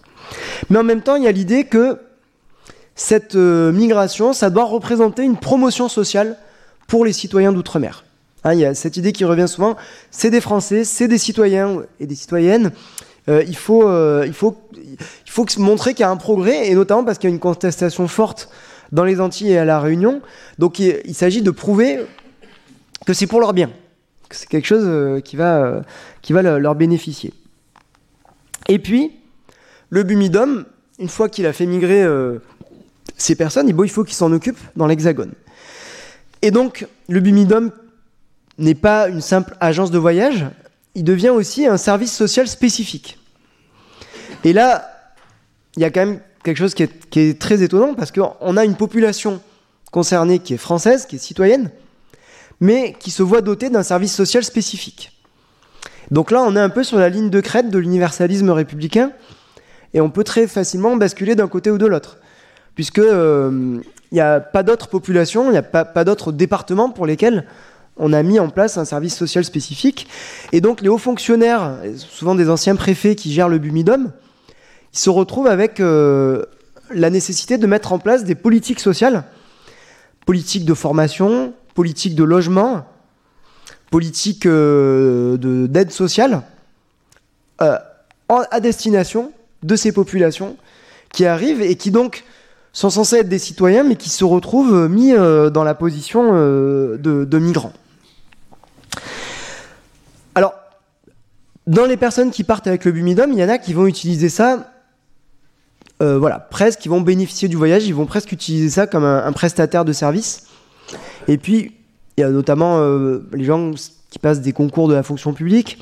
S4: Mais en même temps, il y a l'idée que cette euh, migration, ça doit représenter une promotion sociale pour les citoyens d'outre-mer. Hein, il y a cette idée qui revient souvent, c'est des Français, c'est des citoyens et des citoyennes. Euh, il, faut, euh, il, faut, il faut montrer qu'il y a un progrès, et notamment parce qu'il y a une contestation forte dans les Antilles et à La Réunion. Donc il, s'agit de prouver que c'est pour leur bien, que c'est quelque chose qui va, qui va leur bénéficier. Et puis, le Bumidum, une fois qu'il a fait migrer ces personnes, il faut qu'ils s'en occupent dans l'Hexagone. Et donc, le Bumidum n'est pas une simple agence de voyage, il devient aussi un service social spécifique. Et là, il y a quand même quelque chose qui est, très étonnant, parce qu'on a une population concernée qui est française, qui est citoyenne, mais qui se voit dotée d'un service social spécifique. Donc là, on est un peu sur la ligne de crête de l'universalisme républicain, et on peut très facilement basculer d'un côté ou de l'autre puisque il euh, n'y a pas d'autres populations, il n'y a pas d'autres départements pour lesquels on a mis en place un service social spécifique. Et donc les hauts fonctionnaires, souvent des anciens préfets qui gèrent le Bumidum, ils se retrouvent avec euh, la nécessité de mettre en place des politiques sociales, politiques de formation, politiques de logement, politiques euh, d'aide sociale, à destination de ces populations qui arrivent et qui donc sont censés être des citoyens, mais qui se retrouvent euh, mis euh, dans la position euh, de, migrants. Dans les personnes qui partent avec le Bumidum, il y en a qui vont utiliser ça, voilà, presque, qui vont bénéficier du voyage, ils vont presque utiliser ça comme un, prestataire de service. Et puis, il y a notamment les gens qui passent des concours de la fonction publique.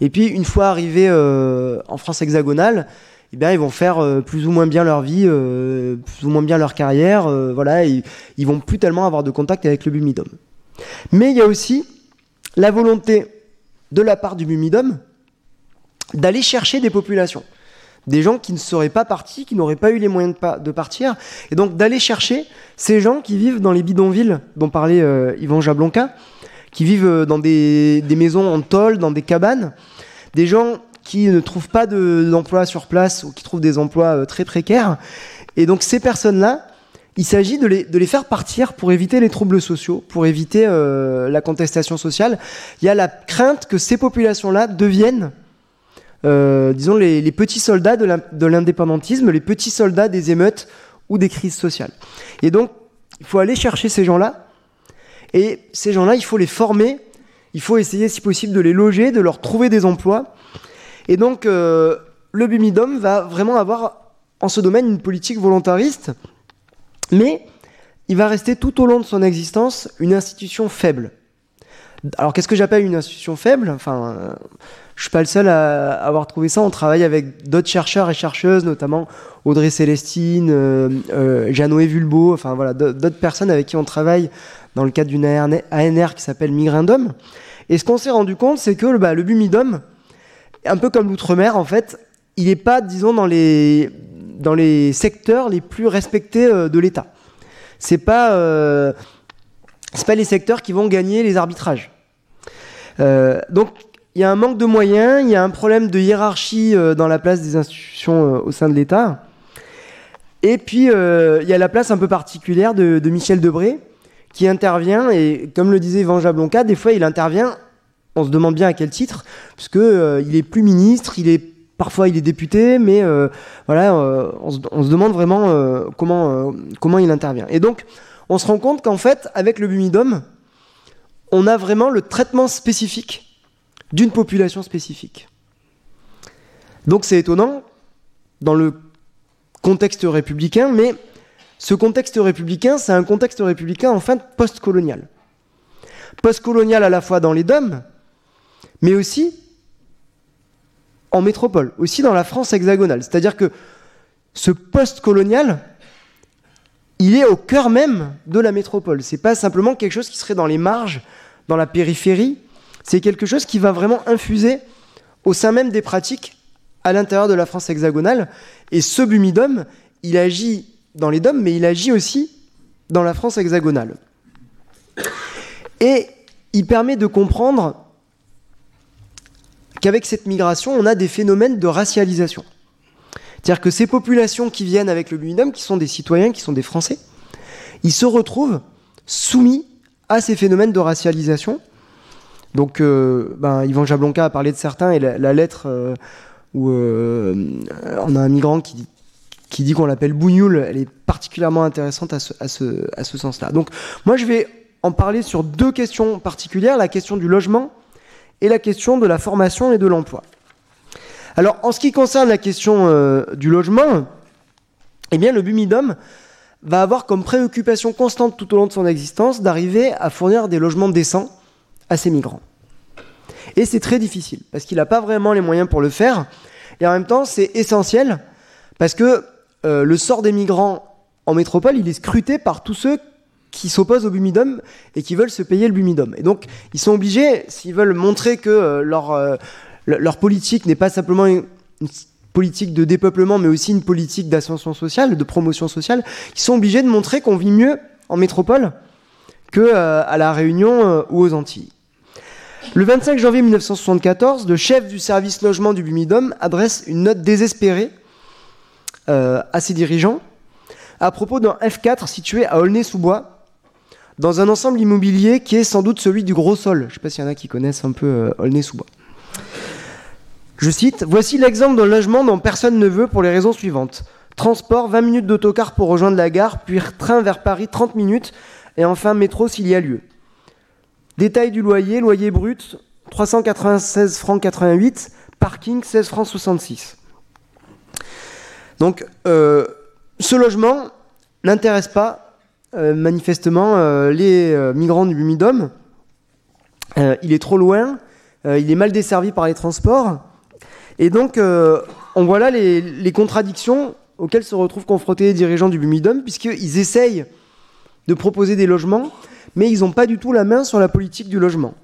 S4: Et puis, une fois arrivés en France hexagonale, eh bien, ils vont faire euh, plus ou moins bien leur vie, euh, plus ou moins bien leur carrière. Euh, voilà, ils, ils vont plus tellement avoir de contact avec le bumidum. Mais il y a aussi la volonté de la part du bumidum d'aller chercher des populations. Des gens qui ne seraient pas partis, qui n'auraient pas eu les moyens de, pa- de partir. Et donc d'aller chercher ces gens qui vivent dans les bidonvilles dont parlait euh, Yvan Jablonka, qui vivent euh, dans des, maisons en tôle, dans des cabanes. Des gens qui ne trouvent pas de- d'emploi sur place ou qui trouvent des emplois euh, très précaires. Et donc ces personnes-là, il s'agit de les, de les faire partir pour éviter les troubles sociaux, pour éviter euh, la contestation sociale. Il y a la crainte que ces populations-là deviennent, euh, disons, les, petits soldats de l'indépendantisme, les petits soldats des émeutes ou des crises sociales. Et donc, il faut aller chercher ces gens-là. Et ces gens-là, il faut les former. Il faut essayer, si possible, de les loger, de leur trouver des emplois. Et donc, euh, le Bumidom va vraiment avoir, en ce domaine, une politique volontariste mais il va rester tout au long de son existence une institution faible. Alors qu'est-ce que j'appelle une institution faible? Enfin, euh, je suis pas le seul à avoir trouvé ça. On travaille avec d'autres chercheurs et chercheuses, notamment Audrey Célestine, euh, euh, Jeannot Vulbo, enfin voilà, d'autres personnes avec qui on travaille dans le cadre d'une ANR qui s'appelle Migrindom. Et ce qu'on s'est rendu compte, c'est que bah, le Bumidom, un peu comme l'outre-mer, en fait, il n'est pas, disons, dans les, secteurs les plus respectés euh, de l'État. C'est pas, euh, pas les secteurs qui vont gagner les arbitrages. Euh, donc, il y a un manque de moyens, il y a un problème de hiérarchie euh, dans la place des institutions euh, au sein de l'État. Et puis, euh, il y a la place un peu particulière de, Michel Debré, qui intervient, et comme le disait Yvan Jablonka, des fois il intervient, on se demande bien à quel titre, puisque euh, il est plus ministre, il est parfois il est député, mais voilà, on, se, demande vraiment comment, comment il intervient. Et donc, on se rend compte qu'en fait, avec le Bumidom, on a vraiment le traitement spécifique d'une population spécifique. Donc c'est étonnant dans le contexte républicain, mais ce contexte républicain, c'est un contexte républicain en fin post-colonial. Post-colonial à la fois dans les DOM, mais aussi en métropole, aussi dans la France hexagonale. C'est-à-dire que ce post-colonial, il est au cœur même de la métropole. C'est pas simplement quelque chose qui serait dans les marges, dans la périphérie. C'est quelque chose qui va vraiment infuser au sein même des pratiques à l'intérieur de la France hexagonale. Et ce Bumidom, il agit dans les DOM, mais il agit aussi dans la France hexagonale. Et il permet de comprendre qu'avec cette migration, on a des phénomènes de racialisation. C'est-à-dire que ces populations qui viennent avec le Bumidom, qui sont des citoyens, qui sont des Français, ils se retrouvent soumis à ces phénomènes de racialisation. Donc, euh, ben, Yvan Jablonka a parlé de certains, et la, lettre euh, où euh, on a un migrant qui dit, qu'on l'appelle Bougnoul, elle est particulièrement intéressante à ce, sens-là. Donc, moi, je vais en parler sur deux questions particulières, la question du logement et la question de la formation et de l'emploi. Alors, en ce qui concerne la question du logement, eh bien, le Bumidom va avoir comme préoccupation constante tout au long de son existence d'arriver à fournir des logements décents à ces migrants. Et c'est très difficile, parce qu'il n'a pas vraiment les moyens pour le faire, et en même temps, c'est essentiel, parce que euh, le sort des migrants en métropole, il est scruté par tous ceux qui s'opposent au Bumidom et qui veulent se payer le Bumidom. Et donc, ils sont obligés, s'ils veulent montrer que euh, leur, euh, leur politique n'est pas simplement une, une, politique de dépeuplement, mais aussi une politique d'ascension sociale, de promotion sociale, ils sont obligés de montrer qu'on vit mieux en métropole que euh, à la Réunion ou aux Antilles. Le 25 janvier 1974, le chef du service logement du Bumidom adresse une note désespérée euh, à ses dirigeants à propos d'un F4 situé à Aulnay-sous-Bois, dans un ensemble immobilier qui est sans doute celui du Gros Sol. Je ne sais pas s'il y en a qui connaissent un peu euh, Aulnay-sous-Bois. Je cite Voici l'exemple d'un logement dont personne ne veut pour les raisons suivantes. Transport, 20 minutes d'autocar pour rejoindre la gare, puis train vers Paris, 30 minutes, et enfin métro s'il y a lieu. Détail du loyer, loyer brut, 396 francs 88, parking, 16 francs 66. Donc, euh, ce logement n'intéresse pas euh, manifestement euh, les migrants du Bumidom. il est trop loin, il est mal desservi par les transports. Et donc, on voit là les, les, contradictions auxquelles se retrouvent confrontés les dirigeants du Bumidum, puisqu'ils essayent de proposer des logements, mais ils n'ont pas du tout la main sur la politique du logement.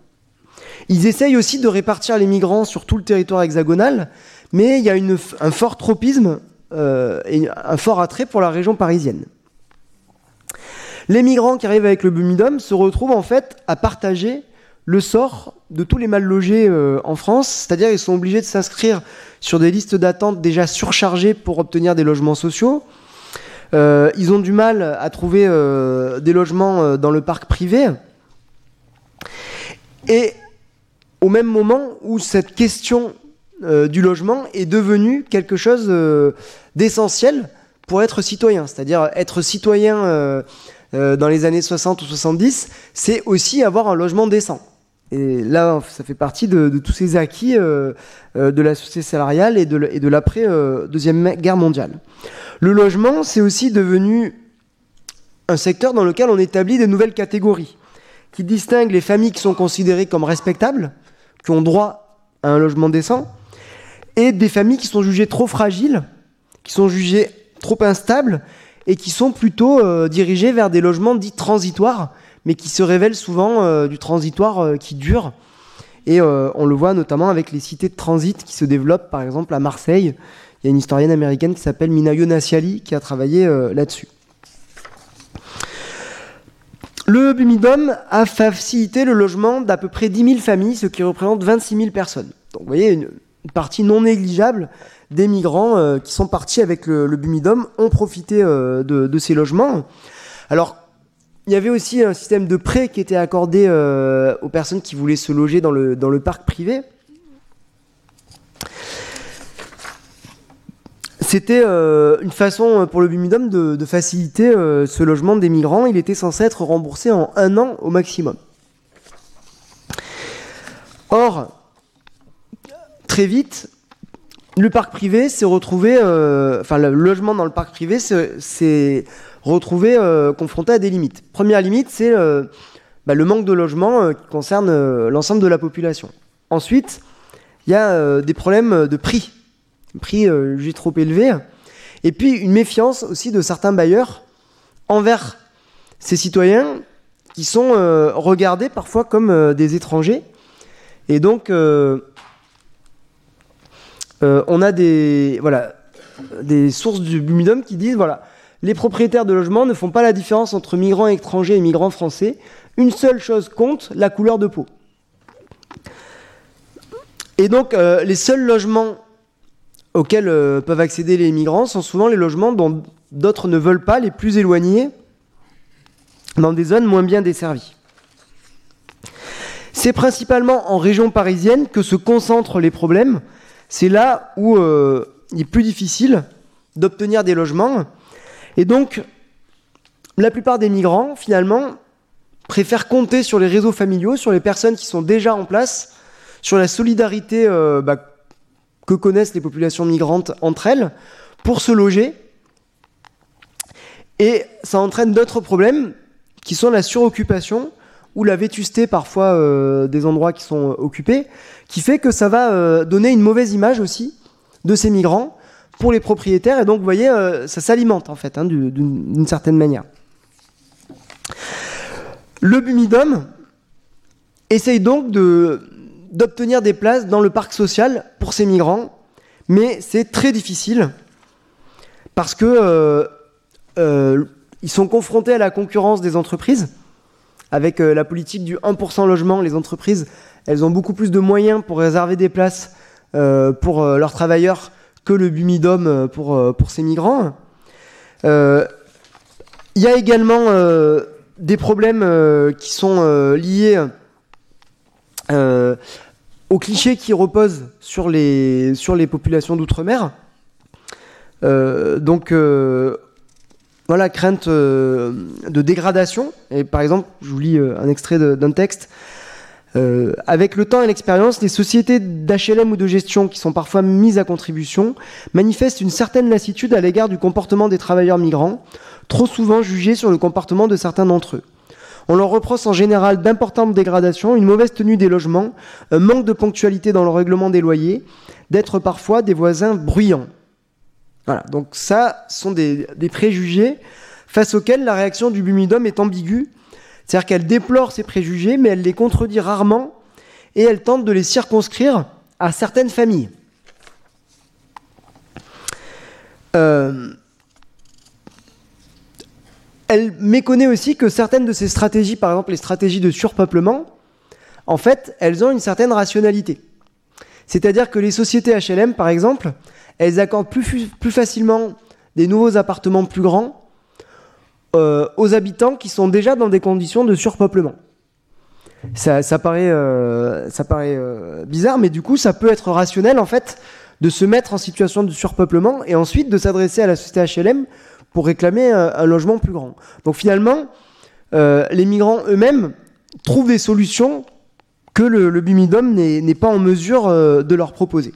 S4: Ils essayent aussi de répartir les migrants sur tout le territoire hexagonal, mais il y a un fort tropisme euh, et un fort attrait pour la région parisienne. Les migrants qui arrivent avec le Bumidum se retrouvent en fait à partager le sort de tous les mal logés euh, en France, c'est-à-dire ils sont obligés de s'inscrire sur des listes d'attente déjà surchargées pour obtenir des logements sociaux. Euh, ils ont du mal à trouver des logements dans le parc privé. Et au même moment où cette question euh, du logement est devenue quelque chose euh, d'essentiel pour être citoyen. C'est-à-dire être citoyen euh, dans les années 60 ou 70, c'est aussi avoir un logement décent. Et là, ça fait partie de, tous ces acquis de la société salariale et de, l'après-deuxième guerre mondiale. Le logement, c'est aussi devenu un secteur dans lequel on établit de nouvelles catégories qui distinguent les familles qui sont considérées comme respectables, qui ont droit à un logement décent, et des familles qui sont jugées trop fragiles, qui sont jugées trop instables, et qui sont plutôt euh, dirigées vers des logements dits transitoires, mais qui se révèlent souvent euh, du transitoire euh, qui dure. Et on le voit notamment avec les cités de transit qui se développent, par exemple à Marseille. Il y a une historienne américaine qui s'appelle Minayo Nassiali qui a travaillé là-dessus. Le Bumidom a facilité le logement d'à peu près 10 000 familles, ce qui représente 26 000 personnes. Donc vous voyez, une, partie non négligeable des migrants euh, qui sont partis avec le, Bumidom ont profité euh, de, ces logements. Alors, il y avait aussi un système de prêt qui était accordé euh, aux personnes qui voulaient se loger dans le, parc privé. C'était euh, une façon pour le Bumidum de, faciliter euh, ce logement des migrants. Il était censé être remboursé en un an au maximum. Or, très vite, le parc privé s'est retrouvé, euh, enfin le logement dans le parc privé s'est retrouvé confronté à des limites. Première limite, c'est bah, le manque de logement qui concerne l'ensemble de la population. Ensuite, il y a des problèmes de prix prix euh, jugé trop élevé. Et puis une méfiance aussi de certains bailleurs envers ces citoyens qui sont euh, regardés parfois comme euh, des étrangers. Et donc, on a des, voilà, des sources du Bumidum qui disent voilà, les propriétaires de logements ne font pas la différence entre migrants étrangers et migrants français. Une seule chose compte la couleur de peau. Et donc, les seuls logements auxquels euh, peuvent accéder les migrants sont souvent les logements dont d'autres ne veulent pas, les plus éloignés, dans des zones moins bien desservies. C'est principalement en région parisienne que se concentrent les problèmes. C'est là où euh, il est plus difficile d'obtenir des logements. Et donc, la plupart des migrants, finalement, préfèrent compter sur les réseaux familiaux, sur les personnes qui sont déjà en place, sur la solidarité euh, bah, que connaissent les populations migrantes entre elles pour se loger. Et ça entraîne d'autres problèmes qui sont la suroccupation ou la vétusté parfois euh, des endroits qui sont occupés, qui fait que ça va euh, donner une mauvaise image aussi de ces migrants pour les propriétaires. Et donc, vous voyez, ça s'alimente en fait, hein, d'une certaine manière. Le Bumidum essaye donc d'obtenir des places dans le parc social pour ces migrants, mais c'est très difficile parce que euh, euh, sont confrontés à la concurrence des entreprises. Avec euh, la politique du 1% logement, les entreprises, elles ont beaucoup plus de moyens pour réserver des places pour leurs travailleurs que le Bumidom pour, pour ces migrants. Il y a également des problèmes qui sont liés euh, aux clichés qui reposent sur les, populations d'outre-mer. Euh, donc, euh, voilà, crainte de dégradation. Et par exemple, je vous lis un extrait d'un texte. Avec le temps et l'expérience, les sociétés d'HLM ou de gestion qui sont parfois mises à contribution manifestent une certaine lassitude à l'égard du comportement des travailleurs migrants, trop souvent jugés sur le comportement de certains d'entre eux. On leur reproche en général d'importantes dégradations, une mauvaise tenue des logements, un manque de ponctualité dans le règlement des loyers, d'être parfois des voisins bruyants. Voilà, donc ça sont des, préjugés face auxquels la réaction du Bumidum est ambiguë. C'est-à-dire qu'elle déplore ces préjugés, mais elle les contredit rarement et elle tente de les circonscrire à certaines familles. Euh, elle méconnaît aussi que certaines de ces stratégies, par exemple les stratégies de surpeuplement, en fait, elles ont une certaine rationalité. C'est-à-dire que les sociétés HLM, par exemple, elles accordent plus facilement des nouveaux appartements plus grands euh, aux habitants qui sont déjà dans des conditions de surpeuplement. Ça, paraît, euh, ça paraît euh, bizarre, mais du coup, ça peut être rationnel, en fait, de se mettre en situation de surpeuplement et ensuite de s'adresser à la société HLM pour réclamer un, logement plus grand. Donc finalement, euh, les migrants eux-mêmes trouvent des solutions que le, le Bumidum n'est pas en mesure euh, de leur proposer.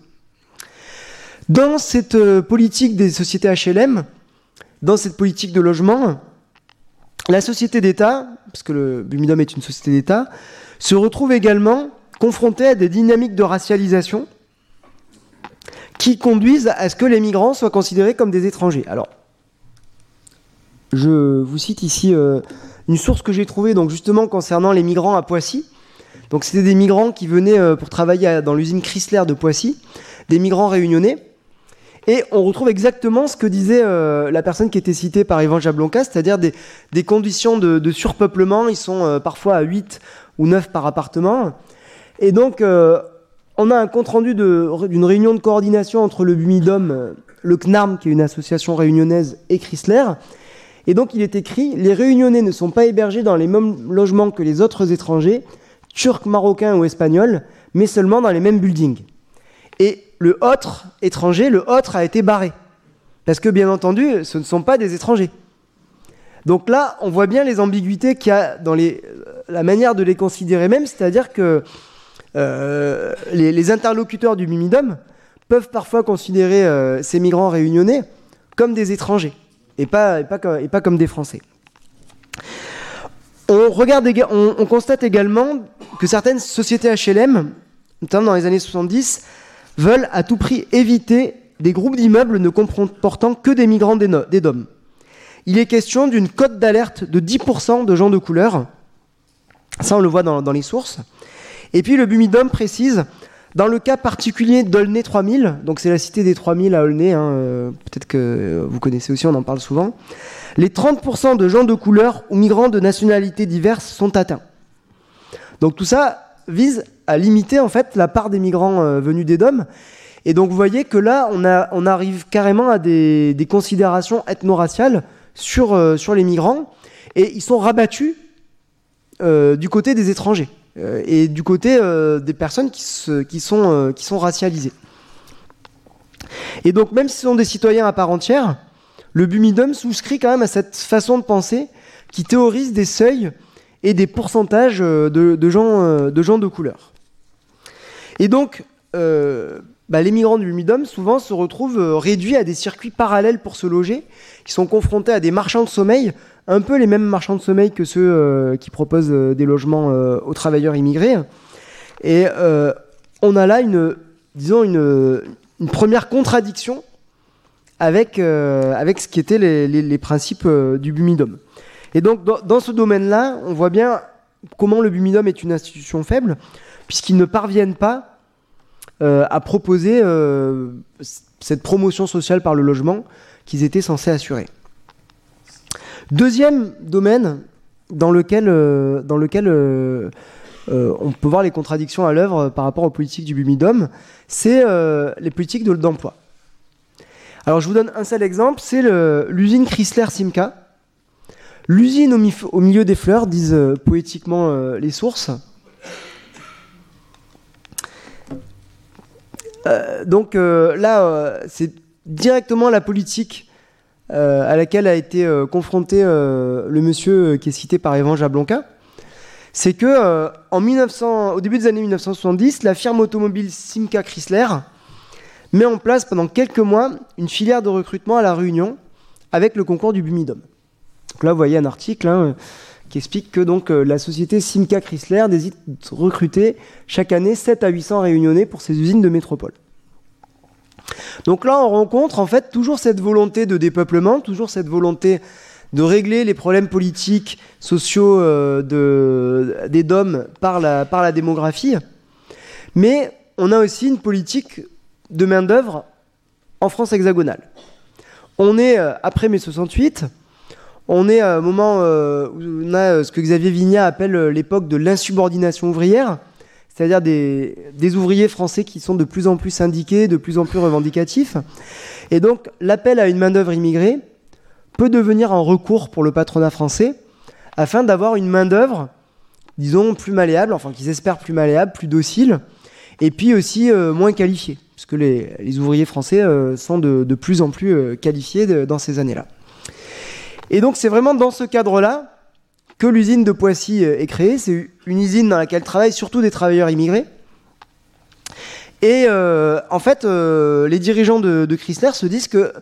S4: Dans cette euh, politique des sociétés HLM, dans cette politique de logement, la société d'État, parce que le Bumidum est une société d'État, se retrouve également confrontée à des dynamiques de racialisation qui conduisent à ce que les migrants soient considérés comme des étrangers. Alors, je vous cite ici euh, une source que j'ai trouvée donc justement concernant les migrants à Poissy. Donc c'était des migrants qui venaient euh, pour travailler dans l'usine Chrysler de Poissy, des migrants réunionnais. Et on retrouve exactement ce que disait euh, la personne qui était citée par Ivan Jablonka, c'est-à-dire des, conditions de, surpeuplement. Ils sont parfois à 8 ou 9 par appartement. Et donc, on a un compte-rendu d'une réunion de coordination entre le Bumidom, le CNARM, qui est une association réunionnaise, et Chrysler. Et donc il est écrit Les Réunionnais ne sont pas hébergés dans les mêmes logements que les autres étrangers, turcs, marocains ou espagnols, mais seulement dans les mêmes buildings. Le autre étranger, le autre a été barré. Parce que bien entendu, ce ne sont pas des étrangers. Donc là, on voit bien les ambiguïtés qu'il y a dans les, la manière de les considérer même, c'est-à-dire que euh, les, interlocuteurs du Mimidom peuvent parfois considérer euh, ces migrants réunionnais comme des étrangers et pas, comme des Français. On, on, constate également que certaines sociétés HLM, notamment dans les années 70, veulent à tout prix éviter des groupes d'immeubles ne comportant que des migrants des, des DOM. Il est question d'une cote d'alerte de 10% de gens de couleur. Ça, on le voit dans, dans les sources. Et puis le Bumidom précise dans le cas particulier d'Aulnay 3000, donc c'est la cité des 3000 à Aulnay, hein, euh, peut-être que vous connaissez aussi, on en parle souvent, les 30% de gens de couleur ou migrants de nationalités diverses sont atteints. Donc tout ça vise à limiter en fait la part des migrants euh, venus des DOM. Et donc vous voyez que là, on, arrive carrément à des, considérations ethno-raciales sur, euh, sur les migrants, et ils sont rabattus du côté des étrangers. Euh, et du côté euh, des personnes qui, qui, sont, euh, qui sont racialisées. Et donc, même si ce sont des citoyens à part entière, le Bumidum souscrit quand même à cette façon de penser qui théorise des seuils et des pourcentages de, gens, de gens de couleur. Et donc, bah, les migrants du Bumidum souvent se retrouvent réduits à des circuits parallèles pour se loger, qui sont confrontés à des marchands de sommeil un peu les mêmes marchands de sommeil que ceux euh, qui proposent euh, des logements euh, aux travailleurs immigrés. Et on a là une, disons, une, première contradiction avec, avec ce qui étaient les, principes du Bumidom. Et donc, dans, ce domaine-là, on voit bien comment le Bumidom est une institution faible, puisqu'ils ne parviennent pas à proposer cette promotion sociale par le logement qu'ils étaient censés assurer. Deuxième domaine dans lequel, euh, euh, euh, on peut voir les contradictions à l'œuvre par rapport aux politiques du Bumidom, c'est les politiques d'emploi. Alors je vous donne un seul exemple, c'est l'usine Chrysler Simca. L'usine au, milieu des fleurs, disent poétiquement les sources. donc là, c'est directement la politique euh, à laquelle a été euh, confronté euh, le monsieur qui est cité par Evan Jablonka, c'est que en 1900, au début des années 1970, la firme automobile Simca Chrysler met en place pendant quelques mois une filière de recrutement à La Réunion avec le concours du Bumidom. Donc là, vous voyez un article hein, qui explique que donc la société Simca Chrysler décide de recruter chaque année 7 à 800 réunionnais pour ses usines de métropole. Donc là, on rencontre en fait toujours cette volonté de dépeuplement, toujours cette volonté de régler les problèmes politiques, sociaux des DOM par la, par la démographie. Mais on a aussi une politique de main-d'œuvre en France hexagonale. On est euh, après mai 68, on est à un moment euh, où on a euh, ce que Xavier Vignat appelle l'époque de l'insubordination ouvrière, c'est-à-dire des, ouvriers français qui sont de plus en plus syndiqués, de plus en plus revendicatifs. Et donc l'appel à une main-d'œuvre immigrée peut devenir un recours pour le patronat français afin d'avoir une main-d'œuvre, disons, plus malléable, enfin qu'ils espèrent plus malléable, plus docile, et puis aussi moins qualifiée puisque les, ouvriers français euh, sont de, plus en plus euh, qualifiés dans ces années-là. Et donc c'est vraiment dans ce cadre-là que l'usine de Poissy euh, est créée. C'est une usine dans laquelle travaillent surtout des travailleurs immigrés. Et en fait, les dirigeants de, Chrysler se disent que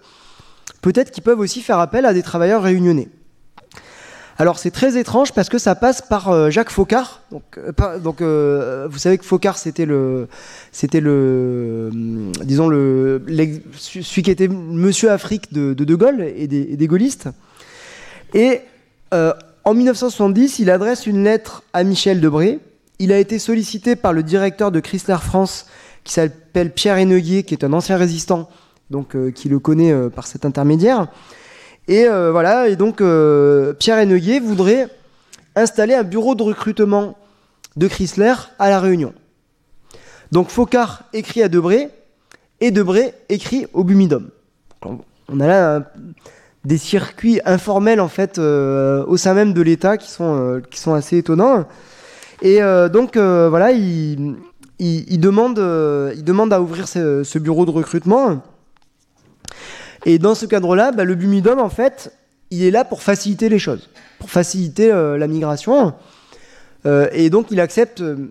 S4: peut-être qu'ils peuvent aussi faire appel à des travailleurs réunionnais. Alors c'est très étrange parce que ça passe par euh, Jacques Faucard. Donc, euh, euh, vous savez que Faucard c'était le, c'était le, disons le, celui qui était Monsieur Afrique de De, Gaulle et des, gaullistes. Et en 1970, il adresse une lettre à Michel Debré. Il a été sollicité par le directeur de Chrysler France, qui s'appelle Pierre Henneguier, qui est un ancien résistant, donc qui le connaît par cet intermédiaire. Et euh, voilà, et donc euh, Pierre Henneguier voudrait installer un bureau de recrutement de Chrysler à La Réunion. Donc Focard écrit à Debré et Debré écrit au Bumidum. On a là des circuits informels en fait euh, au sein même de l'État qui sont, qui sont assez étonnants. Et donc voilà, il, il, demande, il demande à ouvrir ce bureau de recrutement. Et dans ce cadre-là, bah, le Bumidum, en fait, il est là pour faciliter les choses, pour faciliter euh, la migration. Euh, et donc, il accepte euh,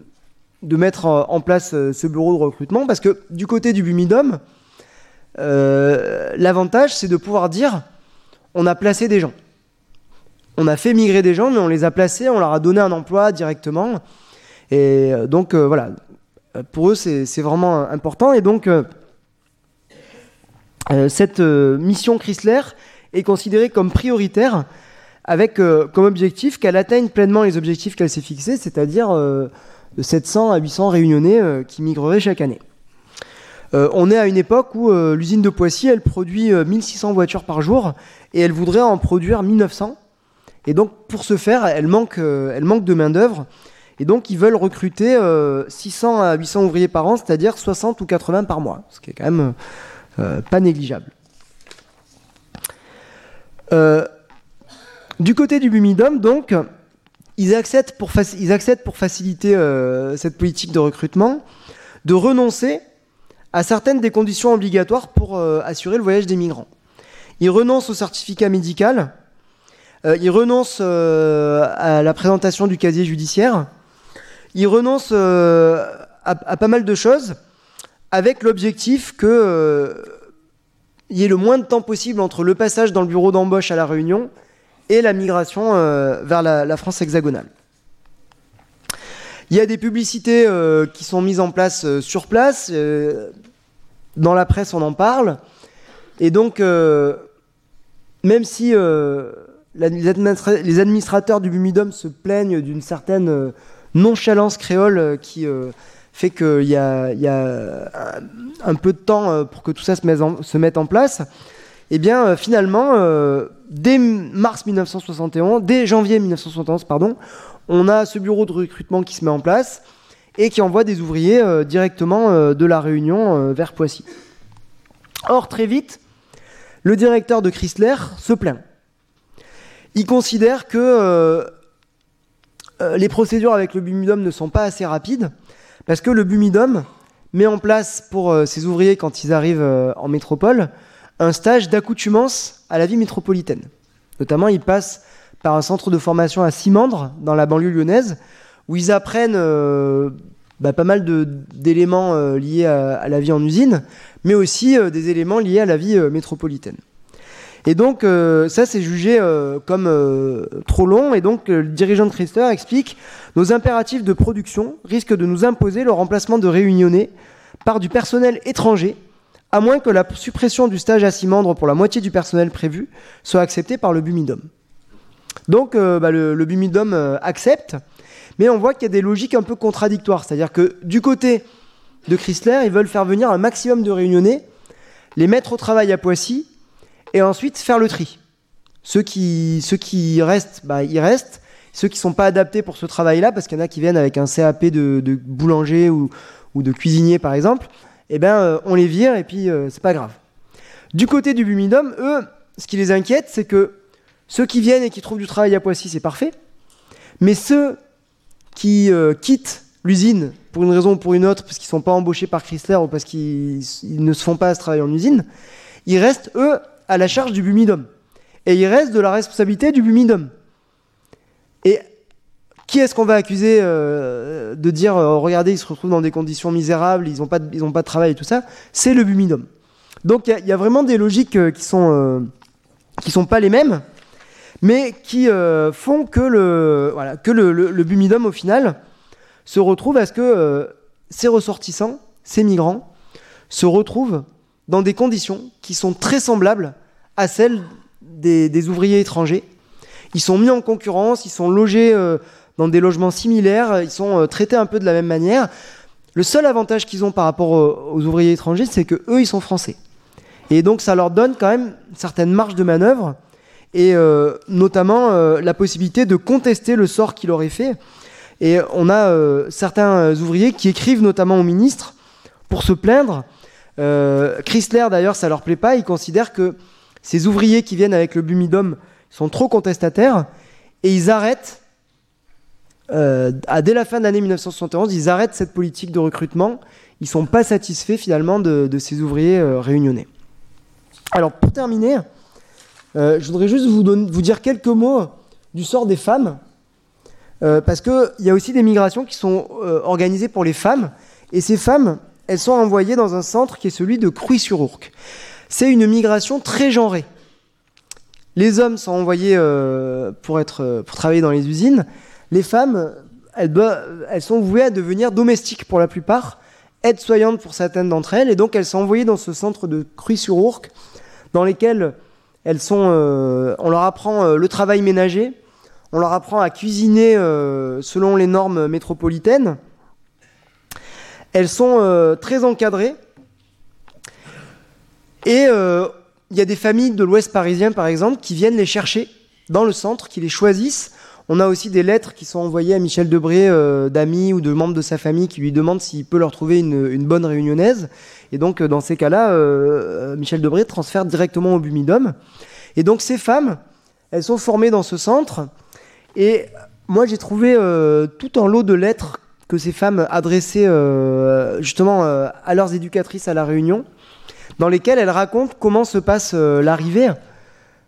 S4: de mettre en place ce bureau de recrutement parce que du côté du Bumidum, l'avantage, c'est de pouvoir dire on a placé des gens. On a fait migrer des gens, mais on les a placés, on leur a donné un emploi directement. Et donc, voilà, pour eux, c'est vraiment important. Et donc, euh, cette euh, mission Chrysler est considérée comme prioritaire avec euh, comme objectif qu'elle atteigne pleinement les objectifs qu'elle s'est fixés, c'est-à-dire de 700 à 800 réunionnais qui migreraient chaque année. On est à une époque où l'usine de Poissy, elle produit 1600 voitures par jour et elle voudrait en produire 1900. Et donc, pour ce faire, elle manque, elle manque de main-d'œuvre. Et donc, ils veulent recruter 600 à 800 ouvriers par an, c'est-à-dire 60 ou 80 par mois, ce qui est quand même euh, pas négligeable. Euh, du côté du Bumidum, donc, ils acceptent pour, faciliter euh, cette politique de recrutement de renoncer à certaines des conditions obligatoires pour assurer le voyage des migrants. Ils renoncent au certificat médical, ils renoncent à la présentation du casier judiciaire, ils renoncent à, pas mal de choses avec l'objectif qu'il euh, y ait le moins de temps possible entre le passage dans le bureau d'embauche à La Réunion et la migration euh, vers la, France hexagonale. Il y a des publicités euh, qui sont mises en place sur place. Dans la presse, on en parle. Et donc, même si les administrateurs du Bumidum se plaignent d'une certaine nonchalance créole qui fait qu'il y a, un, peu de temps euh, pour que tout ça se, mette en place. Eh bien, euh, finalement, euh, dès mars 1971, dès janvier 1971, pardon, on a ce bureau de recrutement qui se met en place et qui envoie des ouvriers directement de la Réunion vers Poissy. Or, très vite, le directeur de Chrysler se plaint. Il considère que les procédures avec le Bumidum ne sont pas assez rapides parce que le Bumidum met en place pour euh, ses ouvriers, quand ils arrivent euh, en métropole, un stage d'accoutumance à la vie métropolitaine. Notamment, ils passent par un centre de formation à Simandre, dans la banlieue lyonnaise, où ils apprennent euh, bah, pas mal d'éléments liés à, la vie en usine, mais aussi des éléments liés à la vie métropolitaine. Et donc, euh, ça, c'est jugé euh, comme euh, trop long. Et donc, le dirigeant de Chrysler explique Nos impératifs de production risquent de nous imposer le remplacement de réunionnais par du personnel étranger, à moins que la suppression du stage à six membres pour la moitié du personnel prévu soit acceptée par le Bumidum. Donc, bah, le, le, Bumidum accepte, mais on voit qu'il y a des logiques un peu contradictoires. C'est-à-dire que du côté de Chrysler, ils veulent faire venir un maximum de réunionnais, les mettre au travail à Poissy, et ensuite faire le tri. Ceux qui, restent, bah, ils restent. Ceux qui ne sont pas adaptés pour ce travail-là, parce qu'il y en a qui viennent avec un CAP de, boulanger ou, de cuisinier par exemple, eh ben, euh, on les vire et puis euh, c'est pas grave. Du côté du Bumidum, eux, ce qui les inquiète, c'est que ceux qui viennent et qui trouvent du travail à Poissy, c'est parfait. Mais ceux qui euh, quittent l'usine pour une raison ou pour une autre, parce qu'ils ne sont pas embauchés par Chrysler ou parce qu'ils ne se font pas ce travail en usine, ils restent, eux, à la charge du Bumidum. Et il reste de la responsabilité du Bumidum. Et qui est-ce qu'on va accuser euh, de dire euh, regardez, ils se retrouvent dans des conditions misérables, ils n'ont pas, pas de travail et tout ça? C'est le Bumidum. Donc il y, a vraiment des logiques qui sont qui sont pas les mêmes, mais qui font que le voilà que le, Bumidum au final se retrouve à ce que ces ressortissants, ces migrants, se retrouvent dans des conditions qui sont très semblables à celles des, ouvriers étrangers. Ils sont mis en concurrence, ils sont logés euh, dans des logements similaires, ils sont euh, traités un peu de la même manière. Le seul avantage qu'ils ont par rapport aux, ouvriers étrangers, c'est que eux, ils sont français. Et donc, ça leur donne quand même une certaine marge de manœuvre et euh, notamment la possibilité de contester le sort qu'il aurait fait. Et on a certains ouvriers qui écrivent notamment au ministre pour se plaindre euh, Chrysler, d'ailleurs, ça leur plaît pas. Ils considèrent que ces ouvriers qui viennent avec le Bumidum sont trop contestataires et ils arrêtent, euh, dès la fin de l'année 1971, ils arrêtent cette politique de recrutement. Ils sont pas satisfaits finalement de, ces ouvriers euh, réunionnais. Alors, pour terminer, je voudrais juste vous, dire quelques mots du sort des femmes. parce qu'il y a aussi des migrations qui sont organisées pour les femmes. Et ces femmes, elles sont envoyées dans un centre qui est celui de Cruy-sur-Ourcq. C'est une migration très genrée. Les hommes sont envoyés euh, pour, euh, travailler dans les usines. Les femmes, elles, sont vouées à devenir domestiques pour la plupart, aides-soignantes pour certaines d'entre elles, et donc elles sont envoyées dans ce centre de Cruy-sur-Ourcq, dans lesquels elles sont, euh, on leur apprend le travail ménager, on leur apprend à cuisiner selon les normes métropolitaines, elles sont euh, très encadrées. Et euh, il y a des familles de l'Ouest parisien, par exemple, qui viennent les chercher dans le centre, qui les choisissent. On a aussi des lettres qui sont envoyées à Michel Debré euh, d'amis ou de membres de sa famille qui lui demandent s'il peut leur trouver une, bonne réunionnaise. Et donc, dans ces cas-là, Michel Debré transfère directement au Bumidum. Et donc, ces femmes, elles sont formées dans ce centre. Et moi, j'ai trouvé tout un lot de lettres que ces femmes adressaient euh, justement euh, à leurs éducatrices à la Réunion, dans lesquelles elles racontent comment se passe euh, l'arrivée.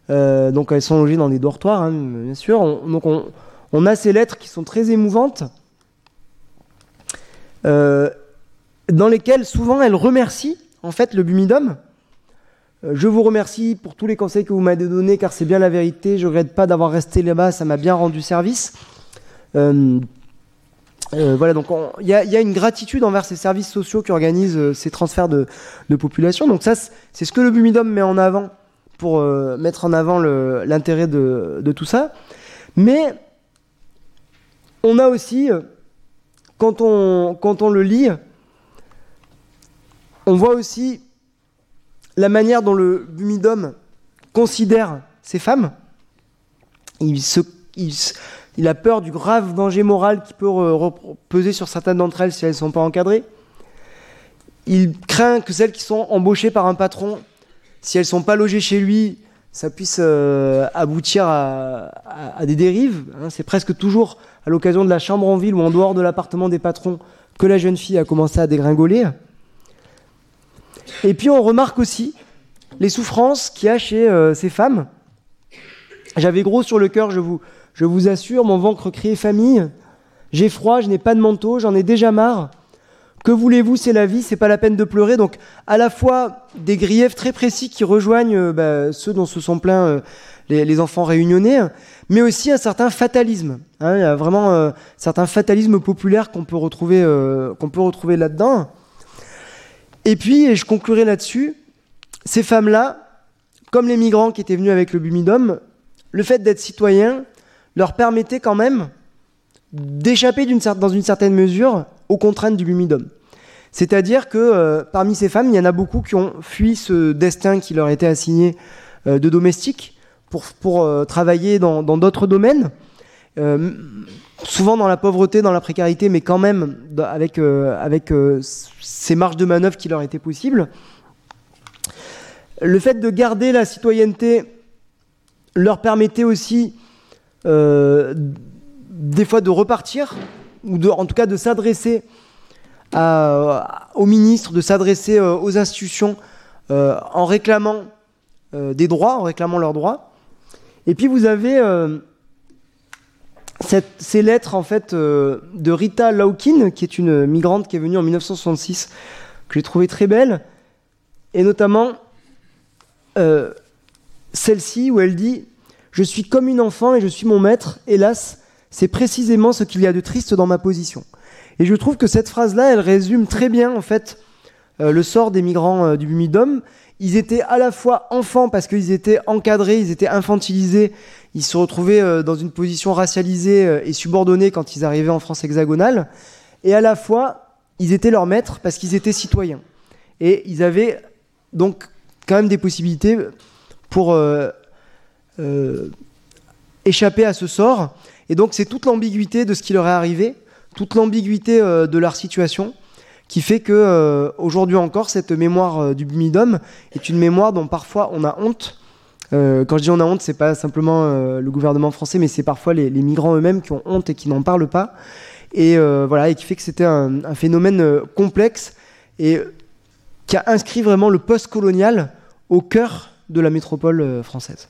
S4: donc elles sont logées dans des dortoirs, hein, bien sûr. donc on, a ces lettres qui sont très émouvantes, dans lesquelles souvent elles remercient en fait le Bumidum. Je vous remercie pour tous les conseils que vous m'avez donnés, car c'est bien la vérité. Je regrette pas d'avoir resté là-bas, ça m'a bien rendu service. Euh, voilà, donc il y, a une gratitude envers ces services sociaux qui organisent euh, ces transferts de, population. Donc ça, c'est ce que le Bumidom met en avant pour euh, mettre en avant l'intérêt de, tout ça. Mais on a aussi, quand on, quand on le lit, on voit aussi la manière dont le Bumidom considère ces femmes. Il a peur du grave danger moral qui peut peser sur certaines d'entre elles si elles ne sont pas encadrées. Il craint que celles qui sont embauchées par un patron, si elles ne sont pas logées chez lui, ça puisse euh, aboutir à, des dérives. Hein. C'est presque toujours à l'occasion de la chambre en ville ou en dehors de l'appartement des patrons que la jeune fille a commencé à dégringoler. Et puis on remarque aussi les souffrances qu'il y a chez euh, ces femmes. J'avais gros sur le cœur, je vous, je vous assure, mon ventre criait famille. J'ai froid, je n'ai pas de manteau, j'en ai déjà marre. que voulez-vous, c'est la vie, c'est pas la peine de pleurer. Donc, à la fois des griefs très précis qui rejoignent euh, bah, ceux dont se sont plaints euh, les, enfants réunionnais, mais aussi un certain fatalisme. Hein. il y a vraiment un certain fatalisme populaire qu'on peut retrouver, qu'on peut retrouver là-dedans. Et puis, et je conclurai là-dessus, ces femmes-là, comme les migrants qui étaient venus avec le Bumidum, le fait d'être citoyen leur permettait quand même d'échapper dans une certaine mesure aux contraintes du Bumidum. C'est-à-dire que euh, parmi ces femmes, il y en a beaucoup qui ont fui ce destin qui leur était assigné euh, de domestique pour, euh, travailler dans d'autres domaines, souvent dans la pauvreté, dans la précarité, mais quand même avec, avec ces marges de manœuvre qui leur étaient possibles. Le fait de garder la citoyenneté leur permettait aussi des fois de repartir, ou de, en tout cas de s'adresser aux ministres, de s'adresser euh, aux institutions euh, en réclamant euh, des droits, en réclamant leurs droits. Et puis vous avez ces lettres en fait de Rita Laukin, qui est une migrante qui est venue en 1966, que j'ai trouvé très belle, et notamment celle-ci où elle dit Je suis comme une enfant et je suis mon maître, hélas, c'est précisément ce qu'il y a de triste dans ma position. Et je trouve que cette phrase-là, elle résume très bien en fait euh, le sort des migrants euh, du Bumidum. Ils étaient à la fois enfants parce qu'ils étaient encadrés, ils étaient infantilisés, ils se retrouvaient euh, dans une position racialisée et subordonnée quand ils arrivaient en France hexagonale, et à la fois ils étaient leurs maîtres parce qu'ils étaient citoyens. Et ils avaient donc quand même des possibilités pour échapper à ce sort. Et donc c'est toute l'ambiguïté de ce qui leur est arrivé, toute l'ambiguïté euh, de leur situation, qui fait que euh, aujourd'hui encore cette mémoire euh, du Bumidum est une mémoire dont parfois on a honte. quand je dis on a honte, c'est pas simplement le gouvernement français, mais c'est parfois les, migrants eux-mêmes qui ont honte et qui n'en parlent pas. Et voilà, et qui fait que c'était un, un, phénomène complexe et qui a inscrit vraiment le post-colonial au cœur de la métropole française.